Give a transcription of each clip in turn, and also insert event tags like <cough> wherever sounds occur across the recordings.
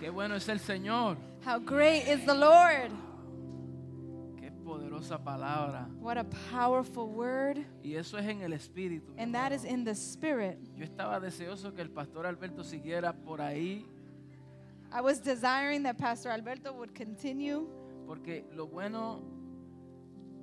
Qué bueno es el Señor. How great is the Lord. Qué poderosa palabra. What a powerful word. Y eso es en el espíritu. mi And that is in the spirit. Yo estaba deseoso que el pastor Alberto siguiera por ahí I was desiring that Pastor Alberto would continue porque lo bueno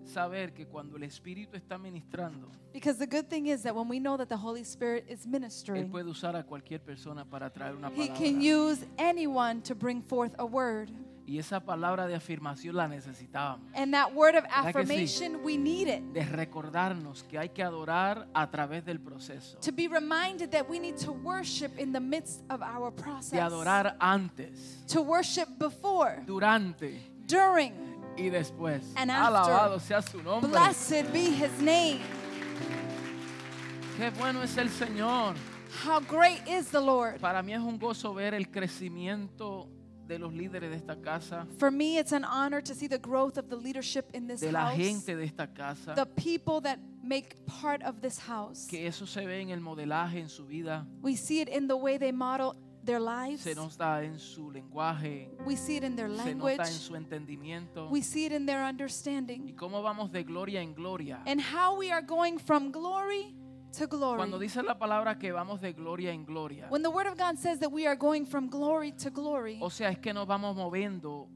saber que cuando el espíritu está ministrando, because the good thing is that when we know that the Holy Spirit is él ministering, puede usar a cualquier persona para traer una He palabra. can use anyone to bring forth a word. Y esa palabra de afirmación la necesitábamos. And that word of que sí? affirmation, we need it. De recordarnos que hay que adorar a través del proceso. To be reminded that we need to worship in the midst of our De process. adorar antes, To worship before, durante during. Y después. And after. Alabado sea su nombre. Blessed be his name. Qué bueno es el Señor. How great is the Lord. Para mí es un gozo ver el crecimiento de los líderes de esta casa, For me, it's an honor to see the growth of the leadership in this de la house, gente de esta casa. the people that make part of this house. Que eso se ve en el modelaje en su vida, We see it in the way they model their lives. se nota en su lenguaje, We see it in their se language. nota en su entendimiento. We see it in their Y understanding. cómo vamos de gloria en gloria. And how we are going from glory to Cuando glory. dice la palabra que vamos de gloria en gloria, When the Word of God says that we are going from glory to glory, o sea, es que nos vamos moviendo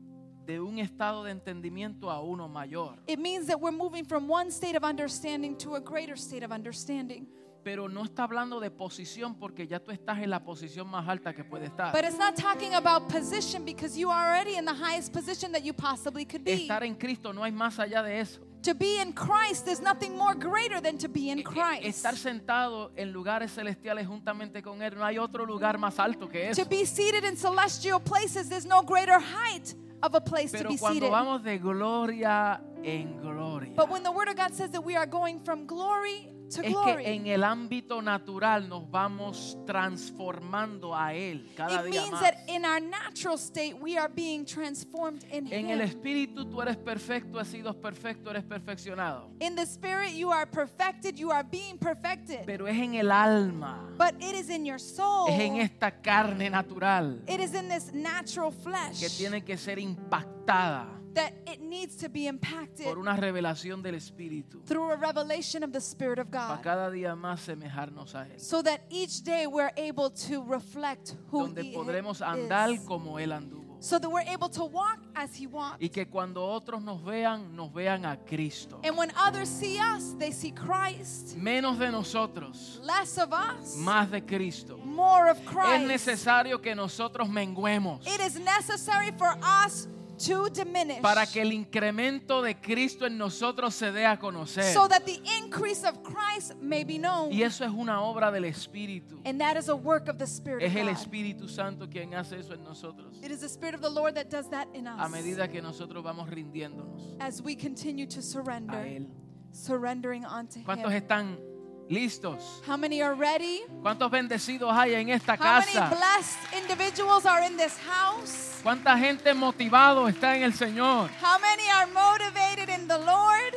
de un estado de entendimiento a uno mayor. it means that we're moving from one state of understanding to a greater state of understanding. Pero no está hablando de posición porque ya tú estás en la posición más alta que puede estar. But it's not talking about position because you are already in the highest position that you possibly could be. Estar en Cristo no hay más allá de eso. To be in Christ, there's nothing more greater than to be in E- e- Christ. Estar sentado en lugares celestiales juntamente con Él, no hay otro lugar más alto que eso. To be seated in celestial places, there's no greater height of a place to Pero be cuando seated. vamos de gloria en gloria, But when the Word of God says that we are going from glory to es que glory, en el ámbito natural nos vamos transformando a Él cada it día means más. that in our natural state, we are being transformed in En el Him. espíritu tú eres perfecto, has sido perfecto, eres perfeccionado. In the Spirit, you are perfected, you are being perfected. Pero es en el alma, But it is in your soul, es en esta carne natural it is in this natural que flesh tiene que ser impactada that it needs to be impacted por una revelación del espíritu through a revelation of the Spirit of para God. cada día más semejarnos a Él. So that each day we're able to reflect who Donde He podremos andar is. como Él anduvo. So that we're able to walk as He walked. Y que cuando otros nos vean, nos vean a Cristo. And when others see us, they see Christ. Menos de nosotros, Less of us, más de Cristo. more of Es Christ. necesario que nosotros menguemos It is necessary for us to diminish para que el incremento de Cristo en nosotros se dé a conocer. so that the increase of Christ may be known. Y eso es una obra del Espíritu. And that is a work of the Spirit Es el. Espíritu Santo quien hace eso en nosotros. It is the Spirit of the Lord that does that in A us medida que nosotros vamos rindiéndonos as we continue to a surrender, Él. surrendering unto ¿Cuántos Him. están listos? How many are ready? ¿Cuántos bendecidos hay en esta How many casa? blessed individuals are in this house? ¿Cuánta gente motivado está en el Señor? How many are motivated in the Lord?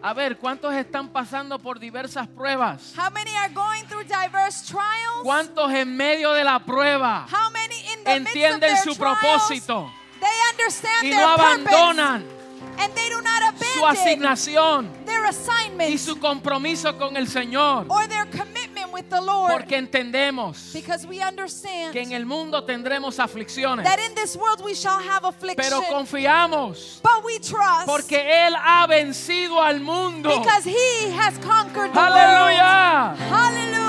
A ver, ¿cuántos están pasando por diversas pruebas? How many are going through diverse trials? ¿Cuántos en medio de la prueba How many in the midst of entienden their su trials, propósito They understand y their no purpose abandonan and they do not su asignación their assignment y su compromiso con el Señor? or their commitment with the Lord Porque entendemos because we understand que en el mundo tendremos aflicciones, that in this world we shall have affliction pero confiamos but we trust porque Él ha vencido al mundo. because he has conquered the world. Aleluya.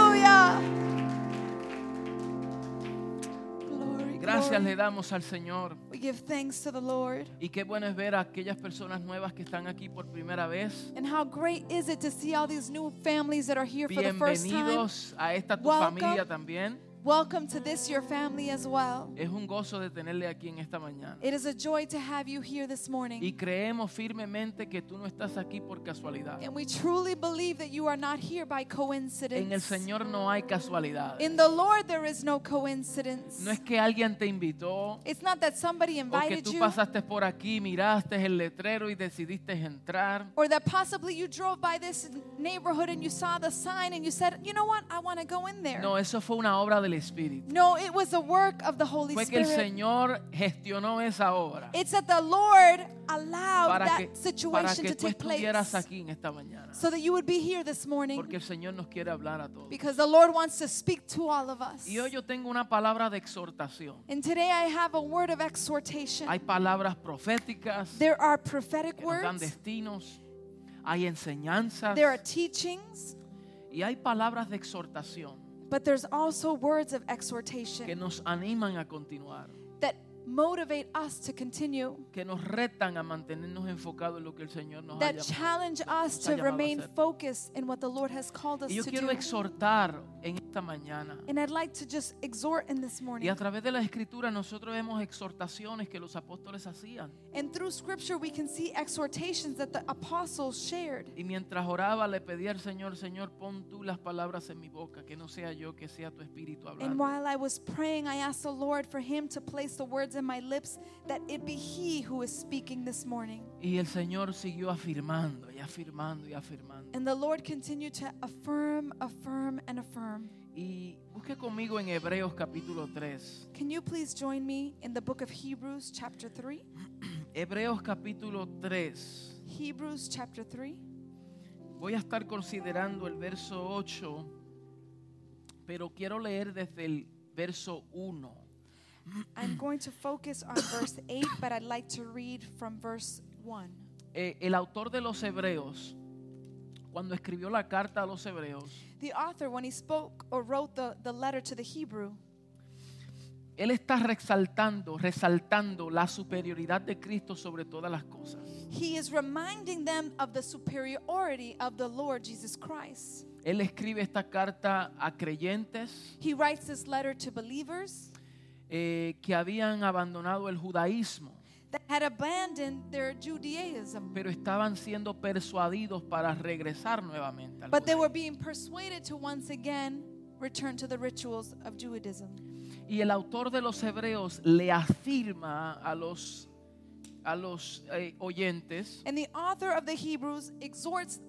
Gracias le damos al Señor. We give thanks to the Lord. Y qué bueno es ver a aquellas personas nuevas que están aquí por primera vez. And how great is it to see all these new families that are here for the first time. Bienvenidos a esta tu Welcome. familia también. Welcome to this your family as well. Es un gozo de tenerle aquí en esta mañana. It is a joy to have you here this morning. Y creemos firmemente que tú no estás aquí por casualidad. And we truly believe that you are not here by coincidence. En el Señor no hay casualidad. In the Lord there is no coincidence. No es que alguien te invitó It's not that somebody o que invited tú you pasaste por aquí, miraste el letrero y decidiste entrar. or that possibly you drove by this neighborhood and you saw the sign and you said, "You know what? I want to go in there." No, eso fue una obra del del Espíritu. No, it was the work of the Holy Fue que el Spirit. Señor gestionó esa obra It's that the Lord allowed para that que, para situation que to tú take place estuvieras aquí en esta mañana. so that you would be here this morning Porque el Señor nos quiere hablar a todos. because the Lord wants to speak to all of us. Y hoy yo tengo una palabra de exhortación. And today I have a word of exhortation. Hay palabras proféticas There are prophetic que nos dan words, destinos, hay enseñanzas there are teachings, y hay palabras de exhortación but there's also words of que exhortation nos animan a continuar, that motivate us to continue, que nos retan a mantenernos enfocados en lo que el Señor nos ha that llamado. challenge us to remain focused in what the Lord has called us Y yo to quiero do. exhortar en esta mañana. And I'd like to just exhort in this Y morning. a través de la escritura nosotros vemos exhortaciones que los apóstoles hacían. And through scripture, we can see exhortations that the apostles shared. Y mientras oraba le pedía al Señor, Señor, pon tú las palabras en mi boca, que no sea yo, que sea tu espíritu And hablando. while I was praying, I asked the Lord for Him to place the words in my lips that it be He who is speaking this morning. Y el Señor siguió afirmando y afirmando y afirmando. And the Lord continued to affirm, affirm, and affirm. Y busque conmigo en Hebreos capítulo 3. Can you please join me in the book of Hebrews, chapter 3? <clears throat> Hebreos capítulo 3. Hebrews, chapter 3. Voy a estar considerando el verso 8, pero quiero leer desde el verso 1. I'm going to focus on verse 8, but I'd like to read from verse 1. Eh, el autor de los Hebreos, cuando escribió la carta a los Hebreos, The author, when he spoke or wrote the, the letter to the Hebrew, él está resaltando, resaltando la superioridad de Cristo sobre todas las cosas. he is reminding them of the superiority of the Lord Jesus Christ. Él escribe esta carta a creyentes He writes this letter to believers eh, que habían abandonado el judaísmo, that had abandoned their Judaism, pero estaban siendo persuadidos para regresar nuevamente al but they were being persuaded to once again return to the rituals of Judaism. Y el autor de los Hebreos le afirma a los, a los eh, oyentes And the author of the Hebrews exhorts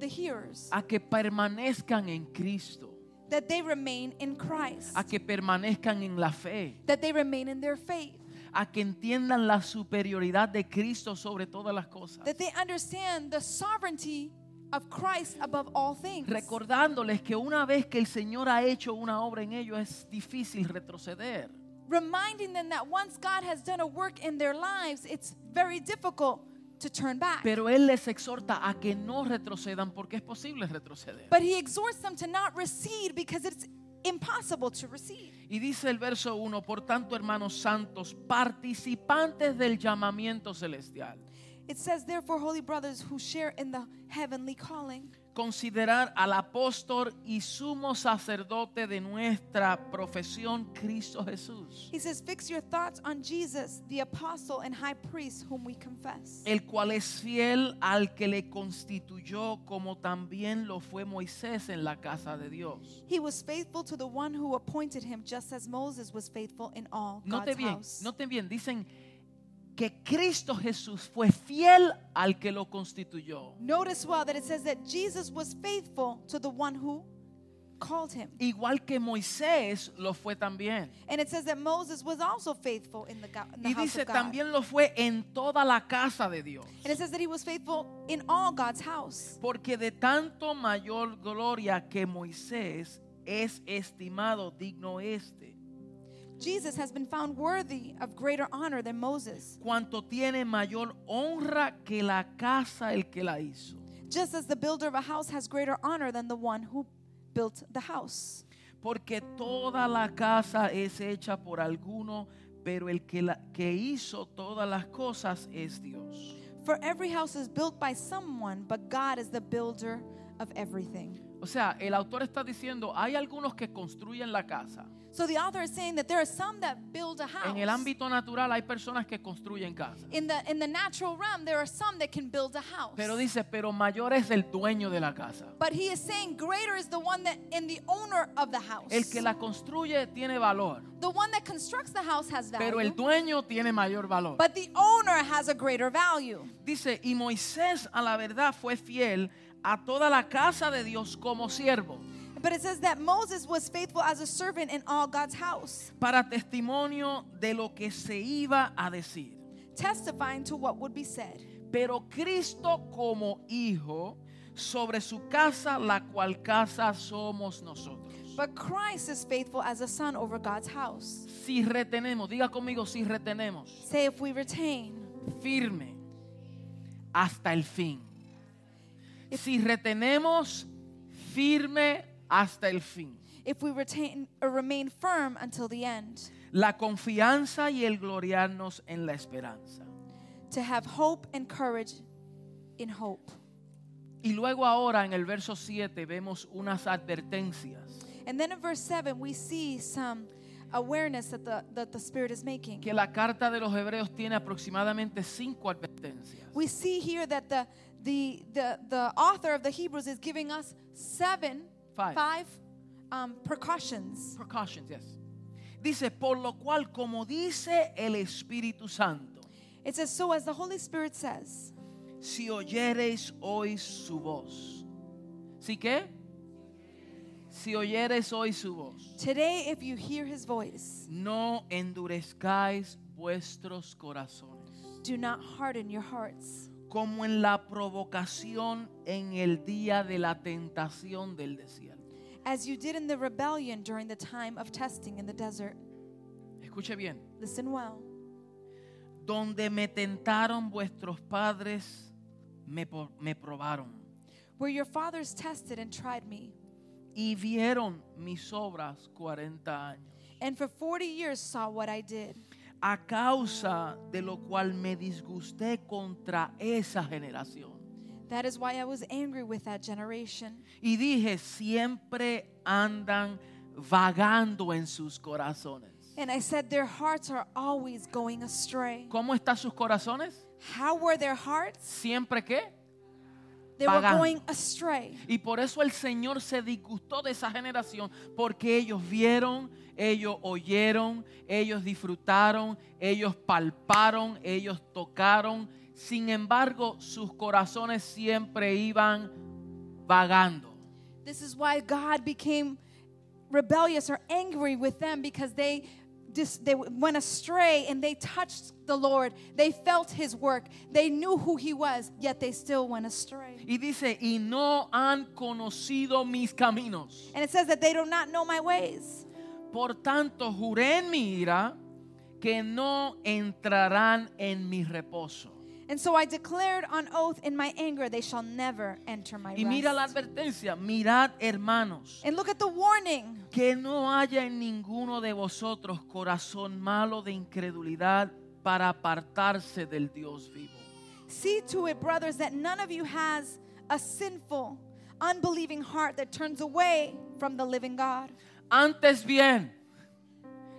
the hearers a que permanezcan en Cristo, that they remain in Christ, a que permanezcan en la fe, that they remain in their faith, a que entiendan la superioridad de Cristo sobre todas las cosas. that they understand the sovereignty of Christ above all things. Recordándoles que una vez que el Señor ha hecho una obra en ellos es difícil retroceder. reminding them that once God has done a work in their lives, it's very difficult to turn back. Pero Él les exhorta a que no retrocedan porque es posible retroceder. But he exhorts them to not recede because it's impossible to recede. Y dice el verso 1, por tanto, hermanos santos, participantes del llamamiento celestial, It says, therefore, holy brothers who share in the heavenly calling, considerar al apóstol y sumo sacerdote de nuestra profesión, Cristo Jesús, he says, fix your thoughts on Jesus, the apostle and high priest whom we confess. el cual es fiel al que le constituyó como también lo fue Moisés en la casa de Dios. He was faithful to the one who appointed him, just as Moses was faithful in all Note God's bien, house. note bien, dicen que Cristo Jesús fue fiel al que lo constituyó. Notice well that it says that Jesus was faithful to the one who called him. Igual que Moisés lo fue también. And it says that Moses was also faithful in the, in the Y house dice of God. también lo fue en toda la casa de Dios. And it says that he was faithful in all God's house. Porque de tanto mayor gloria que Moisés es estimado digno este, Jesus has been found worthy of greater honor than Moses, cuanto tiene mayor honra que la casa el que la hizo. just as the builder of a house has greater honor than the one who built the house. Porque toda la casa es hecha por alguno, pero el que, la, que hizo todas las cosas es Dios. For every house is built by someone, but God is the builder of everything. O sea, el autor está diciendo, hay algunos que construyen la casa. So the author is saying that there are some that build a house. En el ámbito natural hay personas que construyen casas. in the in the natural realm, there are some that can build a house. Pero dice, pero mayor es el dueño de la casa. but he is saying greater is the one that in the owner of the house. El que la construye tiene valor, the one that constructs the house has value. pero el dueño tiene mayor valor. but the owner has a greater value. Dice, y Moisés a la verdad fue fiel a toda la casa de Dios como siervo. But it says that Moses was faithful as a servant in all God's house, para testimonio de lo que se iba a decir. testifying to what would be said. Pero Cristo como hijo sobre su casa, la cual casa somos nosotros. But Christ is faithful as a son over God's house. Si retenemos, diga conmigo, si retenemos, Say if we retain, firme hasta el fin. Si retenemos, firme hasta el fin. if we retain or remain firm until the end, La confianza y el gloriarnos en la esperanza. to have hope and courage in hope. Y luego ahora en el verso 7 vemos unas advertencias And then in verse 7, we see some awareness that the, that the Spirit is making. que la carta de los hebreos tiene aproximadamente cinco advertencias. We see here that the, the, the, the author of the Hebrews is giving us seven, Five. five um, precautions. Precautions, yes. Dice, por lo cual, como dice el Espíritu Santo, It says, So as the Holy Spirit says, si oyereis hoy su voz. ¿Sí qué? Si oyereis hoy su voz, Today, if you hear his voice, no endurezcáis vuestros corazones, do not harden your hearts, como en la provocación en el día de la tentación del desierto. as you did in the rebellion during the time of testing in the desert. Escuche bien. Listen well. Donde me tentaron vuestros padres, me, me probaron Where your fathers tested and tried me, y vieron mis obras 40 años. and for 40 years saw what I did. A causa de lo cual me disgusté contra esa generación. That is why I was angry with that generation. Y dije, siempre andan vagando en sus corazones. And I said, Their hearts are always going astray. ¿Cómo están sus corazones? How were their hearts? Siempre qué? They were going astray. Y por eso el Señor se disgustó de esa generación, porque ellos vieron, ellos oyeron, ellos disfrutaron, ellos palparon, ellos tocaron. Sin embargo, sus corazones siempre iban vagando. This is why God became rebellious or angry with them because they they went astray and they touched the Lord. They felt his work. They knew who he was, yet they still went astray. Y dice, y no han conocido mis caminos. And it says that they do not know my ways. Por tanto, juré en mi ira que no entrarán en mi reposo. And so I declared on oath in my anger, they shall never enter my Y mira la rest. advertencia, mirad hermanos. And look at the warning. Que no haya en ninguno de vosotros corazón malo de incredulidad para apartarse del Dios vivo. See to it, brothers, that none of you has a sinful, unbelieving heart that turns away from the living God. Antes bien,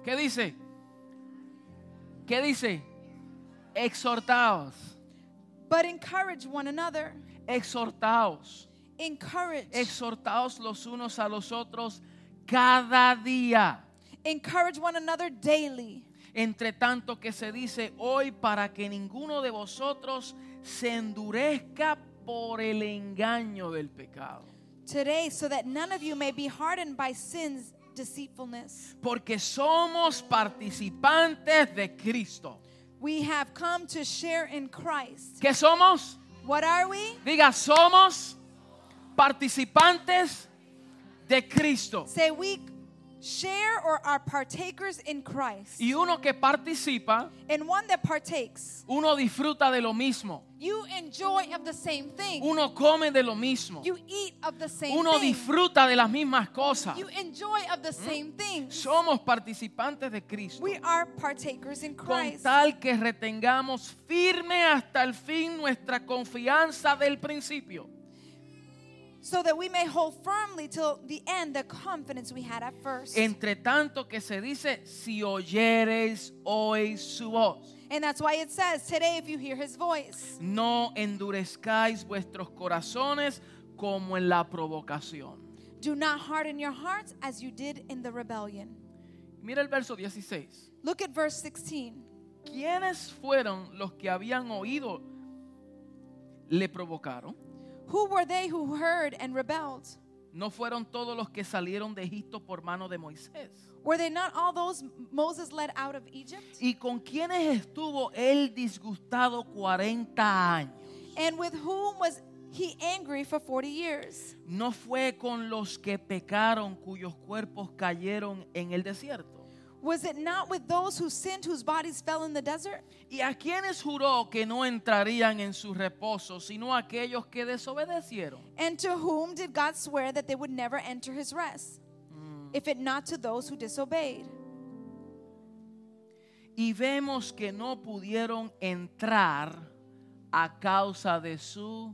¿qué dice? ¿Qué dice? Exhortaos, But encourage one another. exhortaos, Encourage. exhortaos los unos a los otros cada día. encourage one another daily. Entre tanto que se dice hoy para que ninguno de vosotros se endurezca por el engaño del pecado. Today, so that none of you may be hardened by sin's deceitfulness. Porque somos participantes de Cristo. We have come to share in Christ. ¿Qué somos? What are we? Diga, somos participantes de Cristo. Say we share or are partakers in Christ. Y uno que participa, And one that partakes, uno disfruta de lo mismo. you enjoy of the same thing. Uno come de lo mismo. You eat of the same Uno thing. disfruta de las mismas cosas. You enjoy of the same things. Somos participantes de Cristo. We are partakers in Con Christ. tal que retengamos firme hasta el fin nuestra confianza del principio. So that we may hold firmly till the end the confidence we had at first. Entre tanto que se dice, si oyereis hoy su voz. And that's why it says, today if you hear his voice, No endurezcáis vuestros corazones como en la provocación. do not harden your hearts as you did in the rebellion. Mira el verso 16. Look at verse 16. ¿Quiénes fueron los que habían oído le provocaron? Who were they who heard and rebelled? ¿No fueron todos los que salieron de Egipto por mano de Moisés? Were they not all those Moses led out of Egypt? ¿Y con quienes estuvo él disgustado 40 años? And with whom was he angry for 40 years? ¿No fue con los que pecaron cuyos cuerpos cayeron en el desierto? Was it not with those who sinned whose bodies fell in the desert? ¿Y a quienes juró que no entrarían en su reposo, sino a aquellos que desobedecieron? And to whom did God swear that they would never enter his rest? If it not to those who disobeyed. Y vemos que no pudieron entrar a causa de su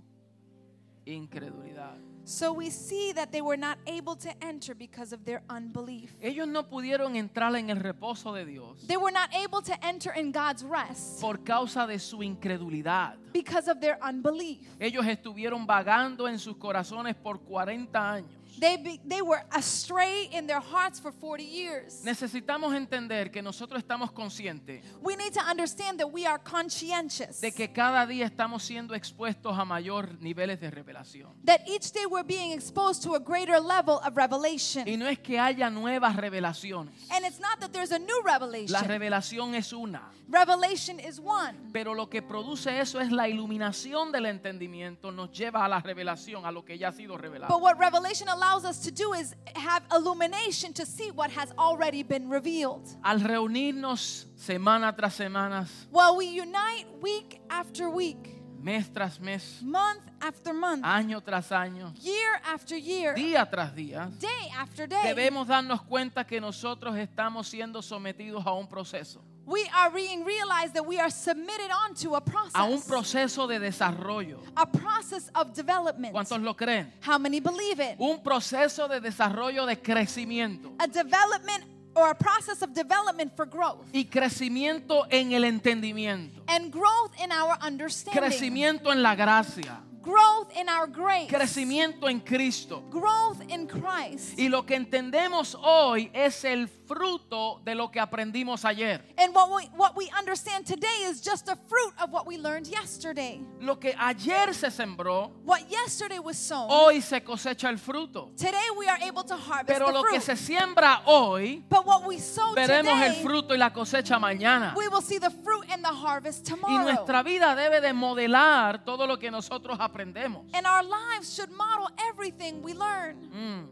incredulidad. So we see that they were not able to enter because of their unbelief. Ellos no pudieron entrar en el reposo de Dios They were not able to enter in God's rest por causa de su incredulidad. because of their unbelief. Ellos estuvieron vagando en sus corazones por 40 años. They, be, they were astray in their hearts for 40 years. Necesitamos entender que nosotros estamos conscientes We need to understand that we are conscientious. de que cada día estamos siendo expuestos a mayor niveles de revelación. That each day we're being exposed to a greater level of revelation. Y no es que haya nuevas revelaciones. And it's not that there's a new La revelation. revelación es una. Revelation is one. Pero lo que produce eso es la iluminación del entendimiento, nos lleva a la revelación, a lo que ya ha sido revelado. But what revelation allows us to do is have illumination to see what has already been revealed. Al reunirnos semana tras semana, While we unite week after week, mes tras mes, month after month, año tras año, year after year, día tras día, day after day, debemos darnos cuenta que nosotros estamos siendo sometidos a un proceso, we are being realized that we are submitted onto a process. a un proceso de desarrollo. a process of development. ¿Cuántos lo creen? How many believe it? Un proceso de desarrollo de crecimiento A development or a process of development for growth y crecimiento en el entendimiento, and growth in our understanding, crecimiento en la gracia, growth in our grace, crecimiento en Cristo. growth in Christ. Y lo que entendemos hoy es el fruto de lo que aprendimos ayer. And what we, what we understand today is just a fruit of what we learned yesterday. Lo que ayer se sembró, What yesterday was sown, hoy se cosecha el fruto. today we are able to harvest Pero the lo que fruit. se siembra hoy, but what we sow veremos el today, fruto y la cosecha mañana. we will see the fruit and the harvest Y tomorrow. nuestra vida debe de modelar todo lo que nosotros aprendemos. And our lives should model everything we learn. Mm.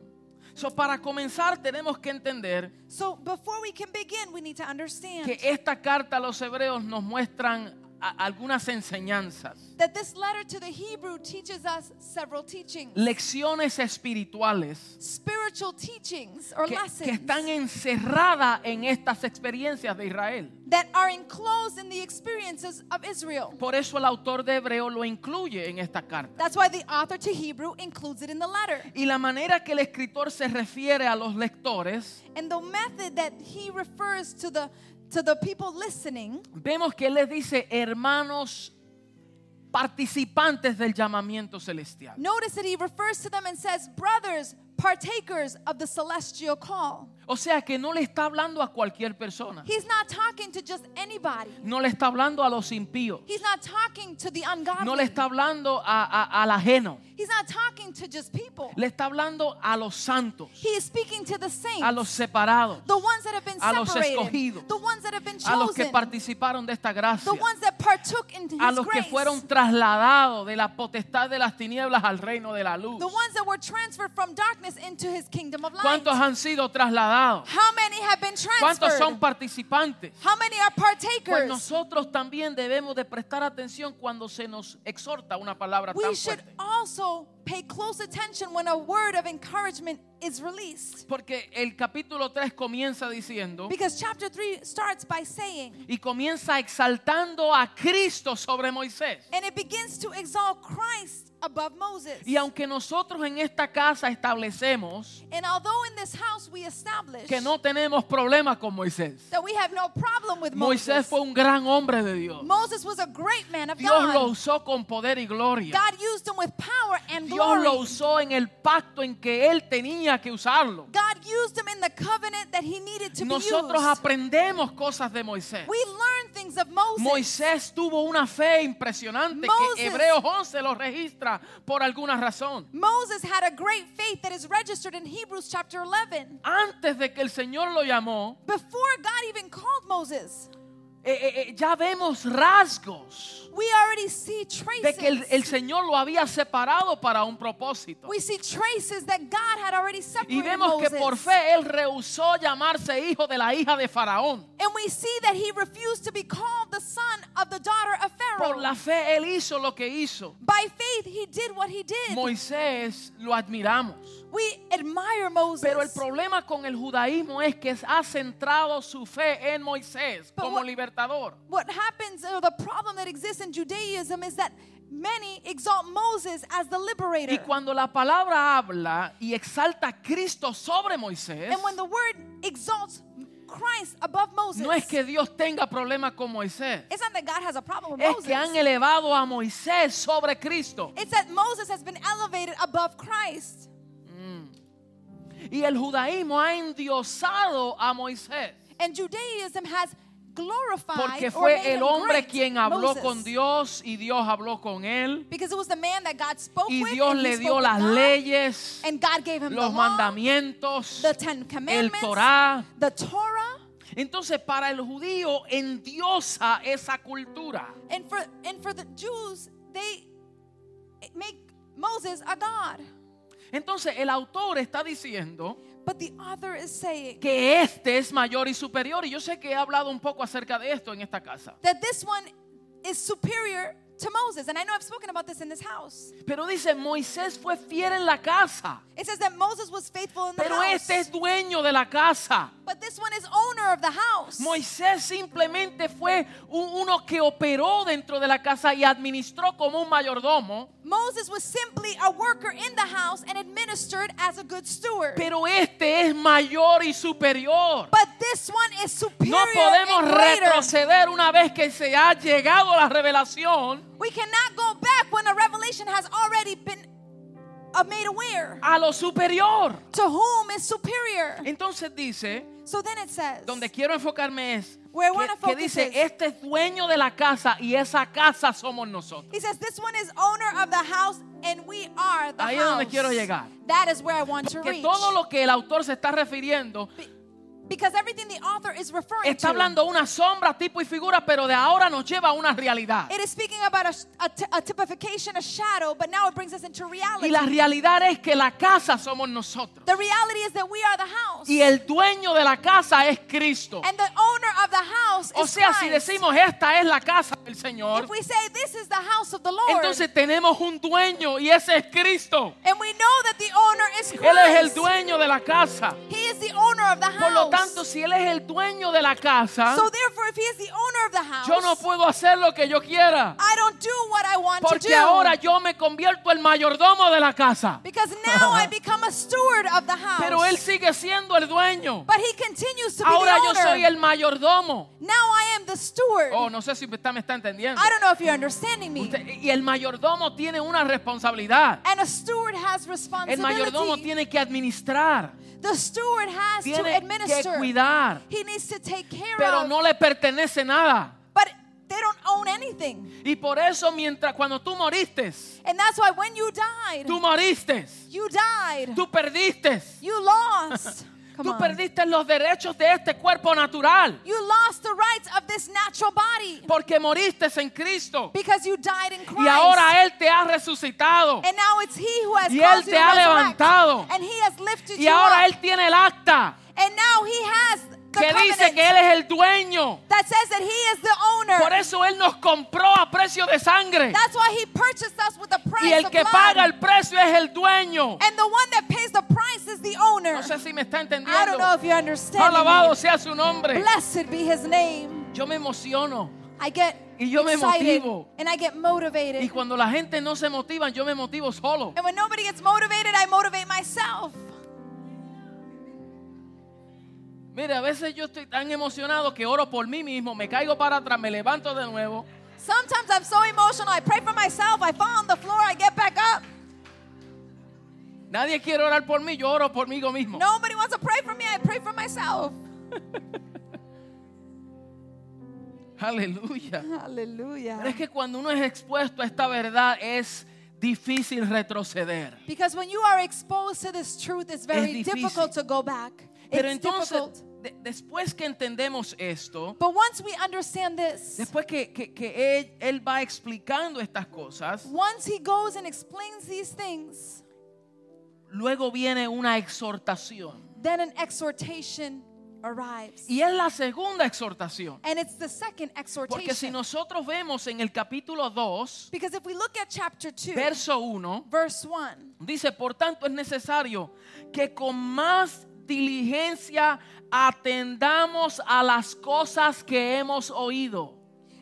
So, para comenzar tenemos que entender So before we can begin, we need to understand que esta carta a los hebreos nos muestran algunas enseñanzas, that this letter to the Hebrew teaches us several teachings, lecciones espirituales spiritual teachings or que, lessons que están encerradas en estas experiencias de Israel. that are enclosed in the experiences of Israel. Por eso el autor de Hebreo lo incluye en esta carta. That's why the author to Hebrew includes it in the letter. Y la manera que el escritor se refiere a los lectores, And the method that he refers to the to the people listening, vemos que él les dice hermanos participantes del llamamiento celestial. notice that he refers to them and says, "Brothers, partakers of the celestial call." O sea que no le está hablando a cualquier persona. He's not talking to just anybody. No le está hablando a los impíos. He's not talking to the ungodly. No le está hablando a- a- al ajeno. He's not talking to just people. Le está hablando a los santos, He is speaking to the saints, a los separados, the ones that have been a los separated, escogidos, the ones that have been a los que chosen, participaron de esta gracia, the ones that partook in a His los que fueron trasladados de la potestad de las tinieblas al reino de la luz. the ones that were transferred from darkness into His kingdom of light. ¿Cuántos han sido trasladados? How many have been ¿Cuántos transferred? son participantes? How many are Pues partakers? nosotros también debemos de prestar atención cuando se nos exhorta una palabra We tan should fuerte. also pay close attention when a word of encouragement is released. Porque el capítulo 3 comienza diciendo Because chapter 3 starts by saying, y comienza exaltando a Cristo sobre Moisés. and it begins to exalt Christ above Moses. Y aunque nosotros en esta casa establecemos And although in this house we establish que no tenemos problema con Moisés, that we have no problem with Moisés Moses, fue un gran hombre de Dios. Moses was a great man of Dios God. lo usó con poder y gloria. God used him with power and Dios lo glory. usó en el pacto en que él tenía tenía que usarlo. God used him in the covenant that he needed to Nosotros be used. aprendemos cosas de Moisés. We learn things of Moses. Moisés tuvo una fe impresionante Moses- que Hebreos 11 lo registra por alguna razón. Moses had a great faith that is registered in Hebrews chapter 11. Antes de que el Señor lo llamó, Before God even called Moses, eh, eh, eh, ya vemos rasgos we already see de que el, traces. el Señor lo había separado para un propósito. We see traces that God had already Y separated vemos que por fe él rehusó llamarse hijo de la hija de Faraón. And we see that he refused to be called the son of the daughter of Pharaoh. Por la fe él hizo lo que hizo. By faith, he did what he did. Moisés lo admiramos. we admire Moses. Pero el problema con el judaísmo es que ha centrado su fe en Moisés But como what- libertador. what happens, or the problem that exists in Judaism, is that many exalt Moses as the liberator. Y cuando la palabra habla y exalta a Cristo sobre Moisés, and when the word exalts Christ above Moses, no es que Dios tenga problema con Moisés, it's not that God has a problem with es Moses. que han elevado a Moisés sobre Cristo. it's that Moses has been elevated above Christ. Y el judaísmo ha endiosado a Moisés. And Judaism has Porque or fue el hombre quien habló con Dios y Dios habló con él. Because it was the man that God spoke Y with Dios le dio las God, leyes, and God gave him los mandamientos, the Ten el Commandments, Torah. the Torah. Entonces para el judío endiosa esa cultura. And for and for the Jews, they make Moses a god. Entonces el autor está diciendo But the author is saying que este es mayor y superior. Y yo sé que he hablado un poco acerca de esto en esta casa. that this one is superior to Moses. And I know I've spoken about this in this house. Pero dice, Moisés fue fiel en la casa. It says that Moses was faithful in the Pero house. este es dueño de la casa. But this one is owner of the house. Moisés simplemente fue un- uno que operó dentro de la casa y administró como un mayordomo. Moses was simply a worker in the house and administered as a good steward. Pero este es mayor y superior. But this one is superior No podemos and retroceder una vez que se ha llegado la revelación We cannot go back when a revelation has already been uh, made aware. a lo superior. To whom is superior? Entonces dice, So then it says, donde quiero enfocarme es Where que, que dice, is- este es dueño de la casa y esa casa somos nosotros. he says, this one is owner of the house and we are the Ahí es house. donde quiero llegar. That is where I want to Que reach. todo lo que el autor se está refiriendo because everything the author is referring está to, hablando una sombra, tipo y figura, pero de ahora nos lleva a una realidad. it is speaking about a, a, a typification, a shadow, but now it brings us into reality. Y la realidad es que la casa somos nosotros. the reality is that we are the house. Y el dueño de la casa es Cristo. and the owner of the house O is sea, si Christ. decimos esta es la casa del Señor, if we say this is the house of the Lord, entonces tenemos un dueño y ese es Cristo. and we know that the owner is Christ, Él es el dueño de la casa. He is the owner of the house. Por lo tanto, si Él es el dueño de la casa, so therefore, if He is the owner of the house, yo no puedo hacer lo que yo quiera. I don't do what I want to Porque do. ahora yo me convierto en mayordomo de la casa. because now I <laughs> become a steward of the house. Pero Él sigue siendo el dueño. but He continues to be Ahora the yo owner. soy el mayordomo. now I am the steward. Oh, no sé si me está entendiendo. I don't know if you're understanding me. Usted- y el mayordomo tiene una responsabilidad. and a steward has El responsibility. mayordomo tiene que administrar, the steward has to tiene que administer. cuidar, He needs to take care pero of. no le pertenece nada. but they don't own anything. Y por eso mientras cuando tú moriste, And that's why when you died, tú moriste, you died. tú perdiste. you lost. Come Tú on. perdiste los derechos de este cuerpo natural You lost the rights of this natural body porque moriste en Cristo. because you died in Christ. Y ahora Él te ha resucitado. and now it's He who has Y Él you te ha levantado. And He has lifted Y you ahora up. Él tiene el acta and now He has que dice que Él es el dueño. that says that He is the owner. Por eso Él nos compró a precio de sangre. That's why He purchased us with a price Y el of que blood. paga el precio es el dueño. and the one that pays the price is the owner. No sé si me está I don't know entendiendo. if you understand. Alabado sea su nombre. Blessed be His name. Yo me emociono. I get Y yo me motivo. and I get motivated. Y cuando la gente no se motiva, yo me motivo solo. And when nobody gets motivated, I motivate myself. Mire, a veces yo estoy tan emocionado que oro por mí mismo, me caigo para atrás, me levanto de nuevo. Sometimes I'm so emotional, I pray for myself, I fall on the floor, I get back up. Nadie quiere orar por mí, yo oro por mí mismo. Nobody wants to pray for me. I pray for myself. <laughs> Aleluya. Pero es Hallelujah. que cuando uno es expuesto a esta verdad es difícil retroceder. Because when you are exposed to this truth, it's very difícil. difficult to go back. Pero It's entonces, difficult. De- después que entendemos esto, But once we understand this, después que, que- que él, él va explicando estas cosas, once he goes and explains these things, luego viene una exhortación. then an exhortation arrives. Y es la segunda exhortación. And it's the second Porque si exhortation. nosotros vemos en el capítulo 2, Because if we look at chapter 2, verso 1, verse 1, dice, por tanto es necesario que con más diligencia atendamos a las cosas que hemos oído.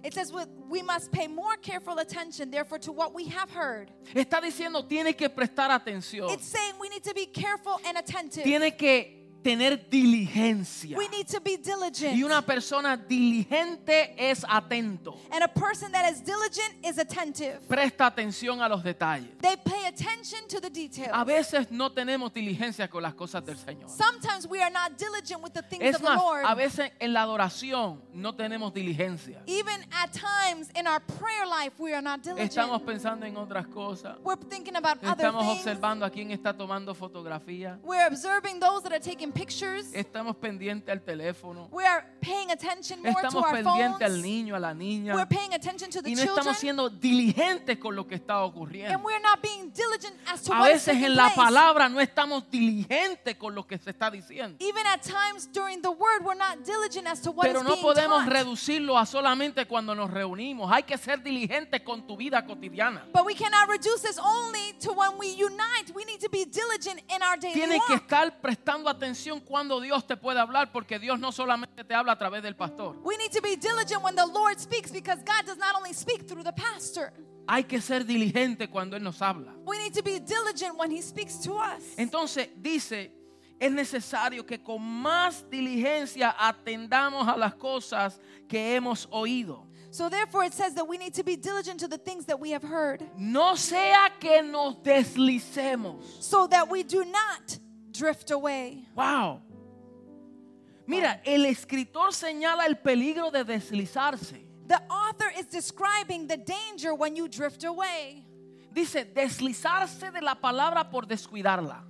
it says we, must pay more careful attention, therefore, to what we have heard. Está diciendo, tiene que prestar atención. It's saying we need to be careful and attentive. Tiene que tener diligencia. We need to be diligent. Y una persona diligente es atento. and a person that is diligent is attentive. Presta atención a los detalles. They pay attention to the details. A veces no tenemos diligencia con las cosas del Señor. Sometimes we are not diligent with the things Es of the Lord. a veces en la adoración no tenemos diligencia. Even at times in our prayer life, we are not diligent. Estamos pensando en otras cosas. We're thinking about other Estamos things. observando a quién está tomando fotografía. We're observing those that are taking pictures. Estamos pendientes al teléfono. We are paying attention more to Estamos our pendientes al niño, a la We're niña. paying attention to the Y no children. estamos siendo diligentes con lo que está And ocurriendo. we're not being diligent as to A what veces en la place. palabra no estamos diligentes con lo que se está diciendo. Even at times during the word, we're not diligent as to what Pero is no being podemos taught. reducirlo a solamente cuando nos reunimos. Hay que ser diligente con tu vida cotidiana. But we cannot reduce this only to when we unite. We need to be diligent in our daily Tienes que estar prestando atención cuando Dios te puede hablar, porque Dios no solamente te habla a través del pastor. We need to be diligent when the Lord speaks because God does not only speak through the pastor. Hay que ser diligente cuando Él nos habla. We need to be diligent when he speaks to us. Entonces dice, es necesario que con más diligencia atendamos a las cosas que hemos oído. So therefore it says that we need to be diligent to the things that we have heard No sea que nos deslicemos. so that we do not drift away. Wow. Mira, el escritor señala el peligro de deslizarse. The author is describing the danger when you drift away. Dice, deslizarse de la palabra por descuidarla.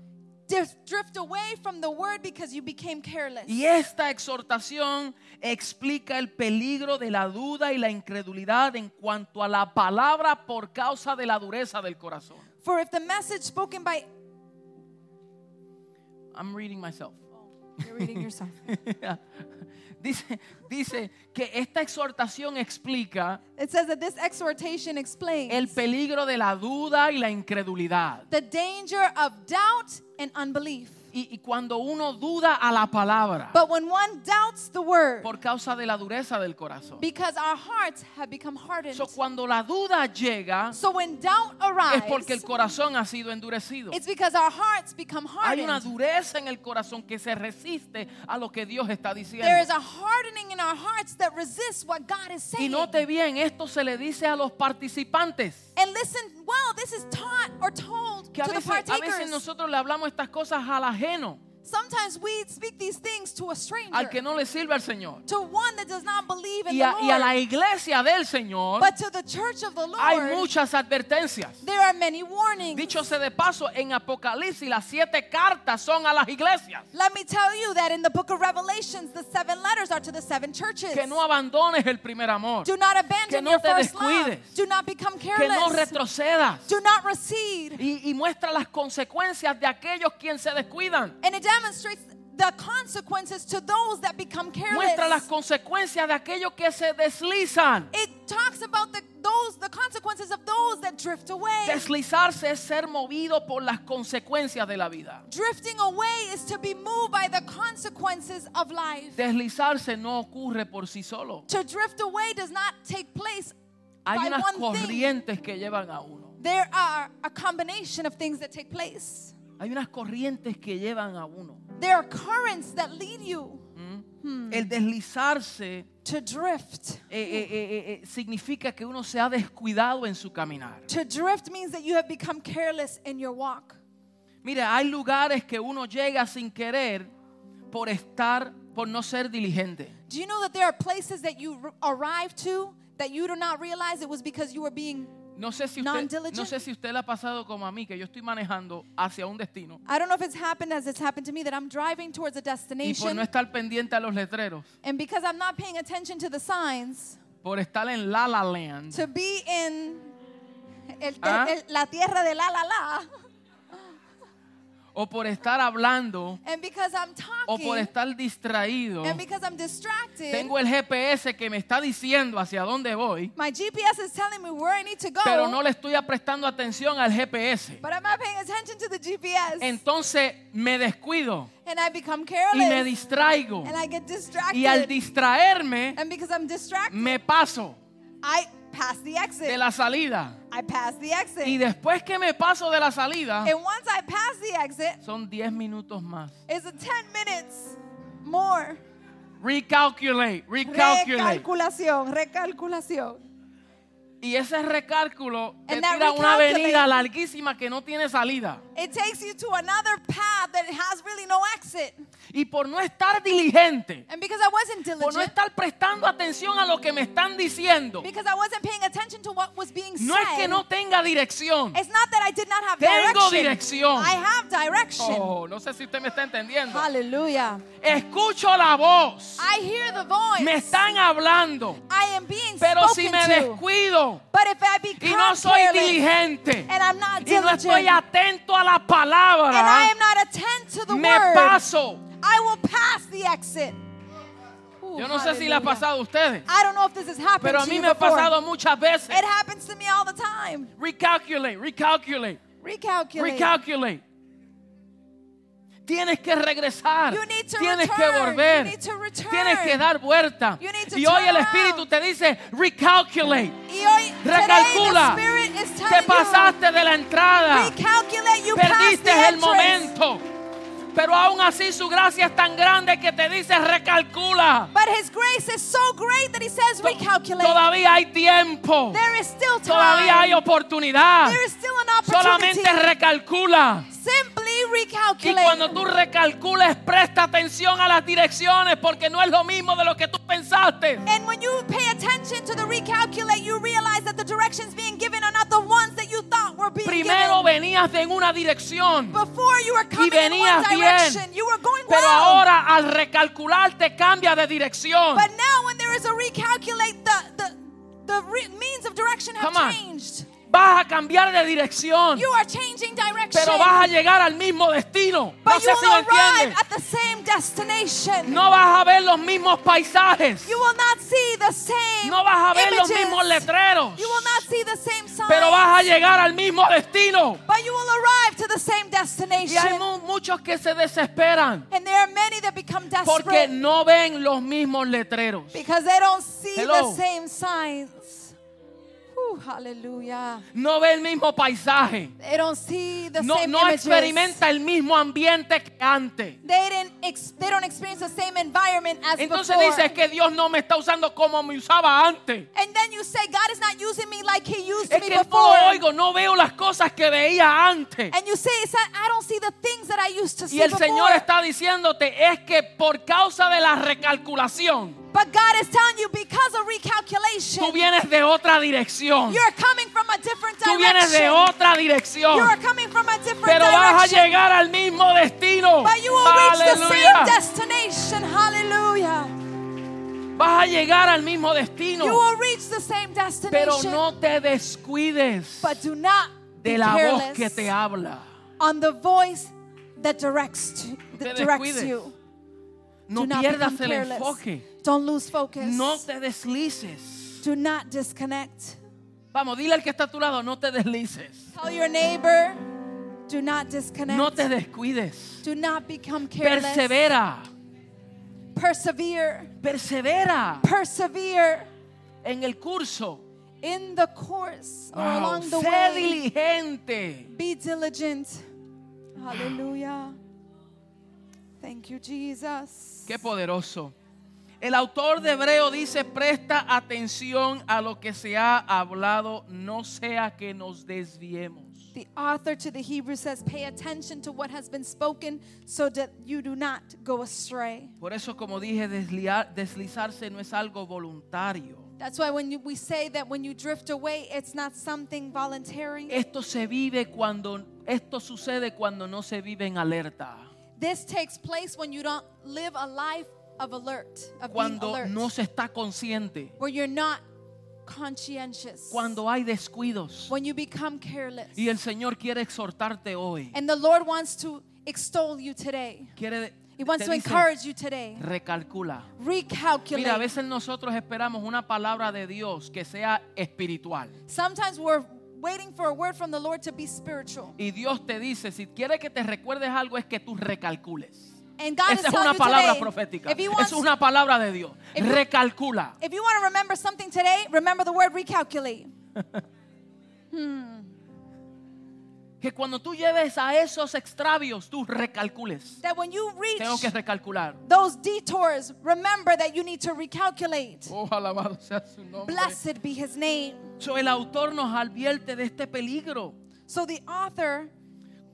Drift away from the word because you became careless. Y esta exhortación explica el peligro de la duda y la incredulidad en cuanto a la palabra por causa de la dureza del corazón. For if the message spoken by I'm reading myself. you're reading yourself. <laughs> dice, dice que esta exhortación explica It says that this exhortation explains el peligro de la duda y la incredulidad. the danger of doubt and unbelief. Y, y cuando uno duda a la palabra But when one doubts the word, por causa de la dureza del corazón. because our hearts have become hardened. So, cuando la duda llega So when doubt es arrives, porque el corazón ha sido endurecido. it's because our hearts become Hay una hardened. dureza en el corazón que se resiste a lo que Dios está diciendo. There is a hardening in our hearts that resists what God is Y saying. note bien, esto se le dice a los participantes. And listen, well, this is taught or told Que a to the veces, a veces nosotros le hablamos estas cosas al ajeno, Sometimes we speak these things to a stranger, al que no le sirve al Señor. to one that does not believe in Y the a, y a la Lord. iglesia del Señor But to the church of the hay Lord, muchas advertencias. there are many warnings. Dicho sea de paso, en Apocalipsis las siete cartas son a las iglesias. Let me tell you that in the book of Revelations, the seven letters are to the seven churches. Que no abandones el primer amor. Do not Que abandon no your te first love. descuides. Do not become Que no careless. retrocedas. Do not recede. Y, y muestra las consecuencias de aquellos quienes se descuidan. And it demonstrates the consequences to those that become careless. Muestra las consecuencias de aquellos que se deslizan. It talks about the those the consequences of those that drift away. Deslizarse es ser movido por las consecuencias de la vida. Drifting away is to be moved by the consequences of life. Deslizarse no ocurre por sí solo. To drift away does not take place Hay by unas one thing. que llevan a uno. There are a combination of things that take place. Hay unas corrientes que llevan a uno. There are currents that lead you El deslizarse to drift. eh, eh, eh, eh, significa que uno se ha descuidado en su caminar. To drift means that you have become careless in your walk. Mira, hay lugares que uno llega sin querer por estar, por no ser diligente. Do you know that there are places that you arrive to that you do not realize it was because you were being No sé, si usted, no sé si usted le ha pasado como a mí, que yo estoy manejando hacia un destino. I don't know if it's happened as it's happened to me that I'm driving towards a y por destination. no estar pendiente a los letreros, and because I'm not paying attention to the signs por estar en La La Land, to be in el te- Ah. el- la tierra de la la la o por estar hablando, and because I'm o por talking estar distraído, and I'm tengo el GPS que me está diciendo hacia dónde voy, my GPS is telling me where I need to go pero no le estoy prestando atención al GPS. but I'm not paying attention to the GPS Entonces me descuido and I become y me careless distraigo. and I get distracted Y al distraerme, and because I'm distracted me paso I pass the exit de la salida. I pass the exit Y después que me paso de la salida, and once I pass the exit son 10 minutos más. it's a 10 minutes more Recalculate, recalculate. recalculación recalculación Y ese recálculo te And tira una avenida larguísima que no tiene salida. it takes you to another path that has really no exit Y por no estar diligente, and because I wasn't por no diligent estar prestando atención a lo que me están diciendo, because I wasn't paying attention to what was being no es said que no tenga dirección. it's not that I did not have Tengo direction dirección. I have direction Oh, no sé si usted me está entendiendo. hallelujah Escucho la voz. I hear the voice Me están hablando. I am being Pero si me to but if I y become no soy careless diligente and I'm not y no diligent estoy atento a la and I am not attent to the me word paso. I will pass the exit Ooh, Yo no sé si le ha pasado a ustedes, I don't know if this has happened pero a to mí you me ha pasado muchas veces. It happens to me all the time. Recalculate, recalculate, Recalculate. recalculate. Tienes que regresar. Tienes que volver. Tienes que dar vuelta. Y hoy el Espíritu te dice, recalculate. Y hoy, Recalcula. Te pasaste de la entrada. Perdiste el momento. Pero aún así su gracia es tan grande que te dice recalcula. But His grace is so great that He says recalculate. Todavía hay tiempo. There is still time. Todavía hay oportunidad. There is still an opportunity. Solamente recalcula. Simply Y cuando tú recalcules, presta atención a las direcciones porque no es lo mismo de lo que tú pensaste. And when you pay attention to the recalculate, you realize that the directions being given are not the ones that you thought were being Primero given. venías en una dirección, Before you were coming in venías one bien. direction, you were going pero well. ahora al recalcular te cambia de dirección. But now when there is a recalculate, the, the, the re- means of direction have Come on. changed. Vas a cambiar de dirección, You are changing direction. pero vas a llegar al mismo destino. No but sé you si arrive entiendes. at the same destination. No vas a ver los mismos paisajes. You will not see the same No vas a ver los mismos letreros. You will not see the same signs. Pero vas a llegar al mismo destino. but you will arrive to the same Y hay destination. mu- muchos que se desesperan and there are many that become porque desperate no ven los mismos letreros. because they don't see Hello. the same signs. No ve el mismo paisaje. They don't see the No, same no experimenta el mismo ambiente que antes. They didn't. Ex- they don't experience the same environment as Entonces before. dices que Dios no me está usando como me usaba antes. and then you say God is not using me like He used Es me que before. oigo, no veo las cosas que veía antes. And you say I don't see the things that I used to see Y el before. Señor está diciéndote es que por causa de la recalculación, But God is telling you because of recalculation, tú vienes de otra dirección. you're coming from a different Tú direction. vienes de otra dirección. You are coming from a different Pero vas a direction. llegar al mismo destino. But you will reach the same destination. Hallelujah. Vas a llegar al mismo You will reach the same Pero destination. no te descuides but do not de la voz que te habla. on the voice that directs, that directs you. No do not pierdas el careless. enfoque. Don't lose focus. No te deslices. Do not disconnect. Vamos, dile al que está a tu lado, no te deslices. Tell your neighbor, do not disconnect. No te descuides. do not become careless. Persevera. Persevere. Persevera Persevere en el curso. in the course or along the Sé way. diligente. Be diligent. Hallelujah. Thank you, Jesus. Qué poderoso. El autor de Hebreo dice, presta atención a lo que se ha hablado, no sea que nos desviemos. The author to the Hebrews says, Pay attention to what has been spoken so that you do not go astray. Por eso, como dije, desliar- deslizarse no es algo voluntario. That's why when you, we say that when you drift away, it's not something voluntary. Esto se vive cuando, esto sucede cuando no se vive en alerta. This takes place when you don't live a life of alert, of being Cuando alert, no se está consciente. where you're not conscientious, Cuando hay descuidos. when you become careless. Y el Señor quiere exhortarte hoy. And the Lord wants to extol you today. Quiere, He wants to encourage you today. recalcula. Recalculate. Mira, a veces nosotros esperamos una palabra de Dios que sea espiritual. Sometimes we're waiting for a word from the Lord to be spiritual. Y Dios te dice, si quiere que te recuerdes algo es que tú recalcules. And God is Esa es una you palabra today, profética. if you, Esa want, es una palabra de Dios. If you- Recalcula. if you want to remember something today, remember the word recalculate. <laughs> Hmm. Que cuando tú lleves a esos extravios, tú recalcules. That when you reach Tengo que recalcular. those detours, remember that you need to recalculate. Oh, alabado sea su nombre. Blessed be his name. So, el autor nos advierte de este peligro. So the author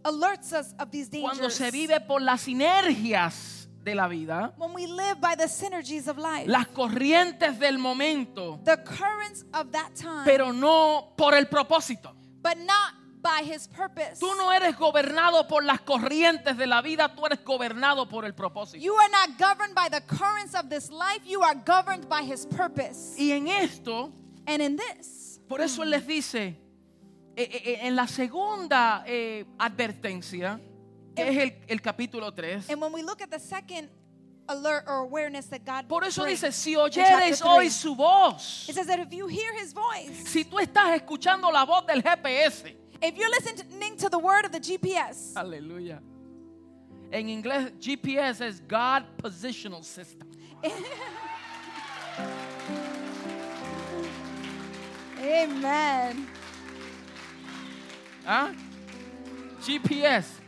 alerts us of these Cuando dangers. se vive por las sinergias de la vida, when we live by the synergies of life, las corrientes del momento, the currents of that time, pero no por el propósito. but not by his purpose. Tú no eres gobernado por las corrientes de la vida, tú eres gobernado por el propósito. You are not governed by the currents of this life, you are governed by his purpose. Y en esto, And in this, por eso él les dice, eh, eh, eh, en la segunda eh, advertencia, que es el, el capítulo 3, and when we look at the second alert or awareness that God por eso brings dice, si oyeres hoy su voz, it says that if you hear his voice, si tú estás escuchando la voz del GPS, if you're listening to the word of the GPS, Hallelujah. En inglés, GPS es God Positional System. <laughs> amen. Huh? GPS.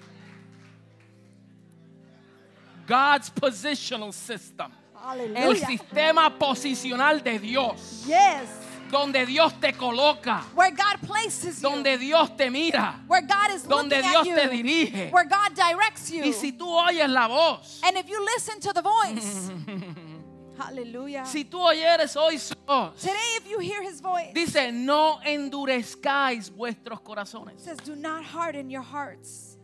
God's Positional System. Hallelujah. El sistema posicional de Dios. Yes. Donde Dios te coloca. Where God places you. Donde Dios te mira. where God is Donde Dios you. te dirige. Where God directs you. Y si tú oyes la voz. and if you listen to the voice. <laughs> Hallelujah. Si tú oyeres hoy su voz. Today, if you hear his voice, Dice, no endurezcáis vuestros corazones. says, Do not harden your hearts.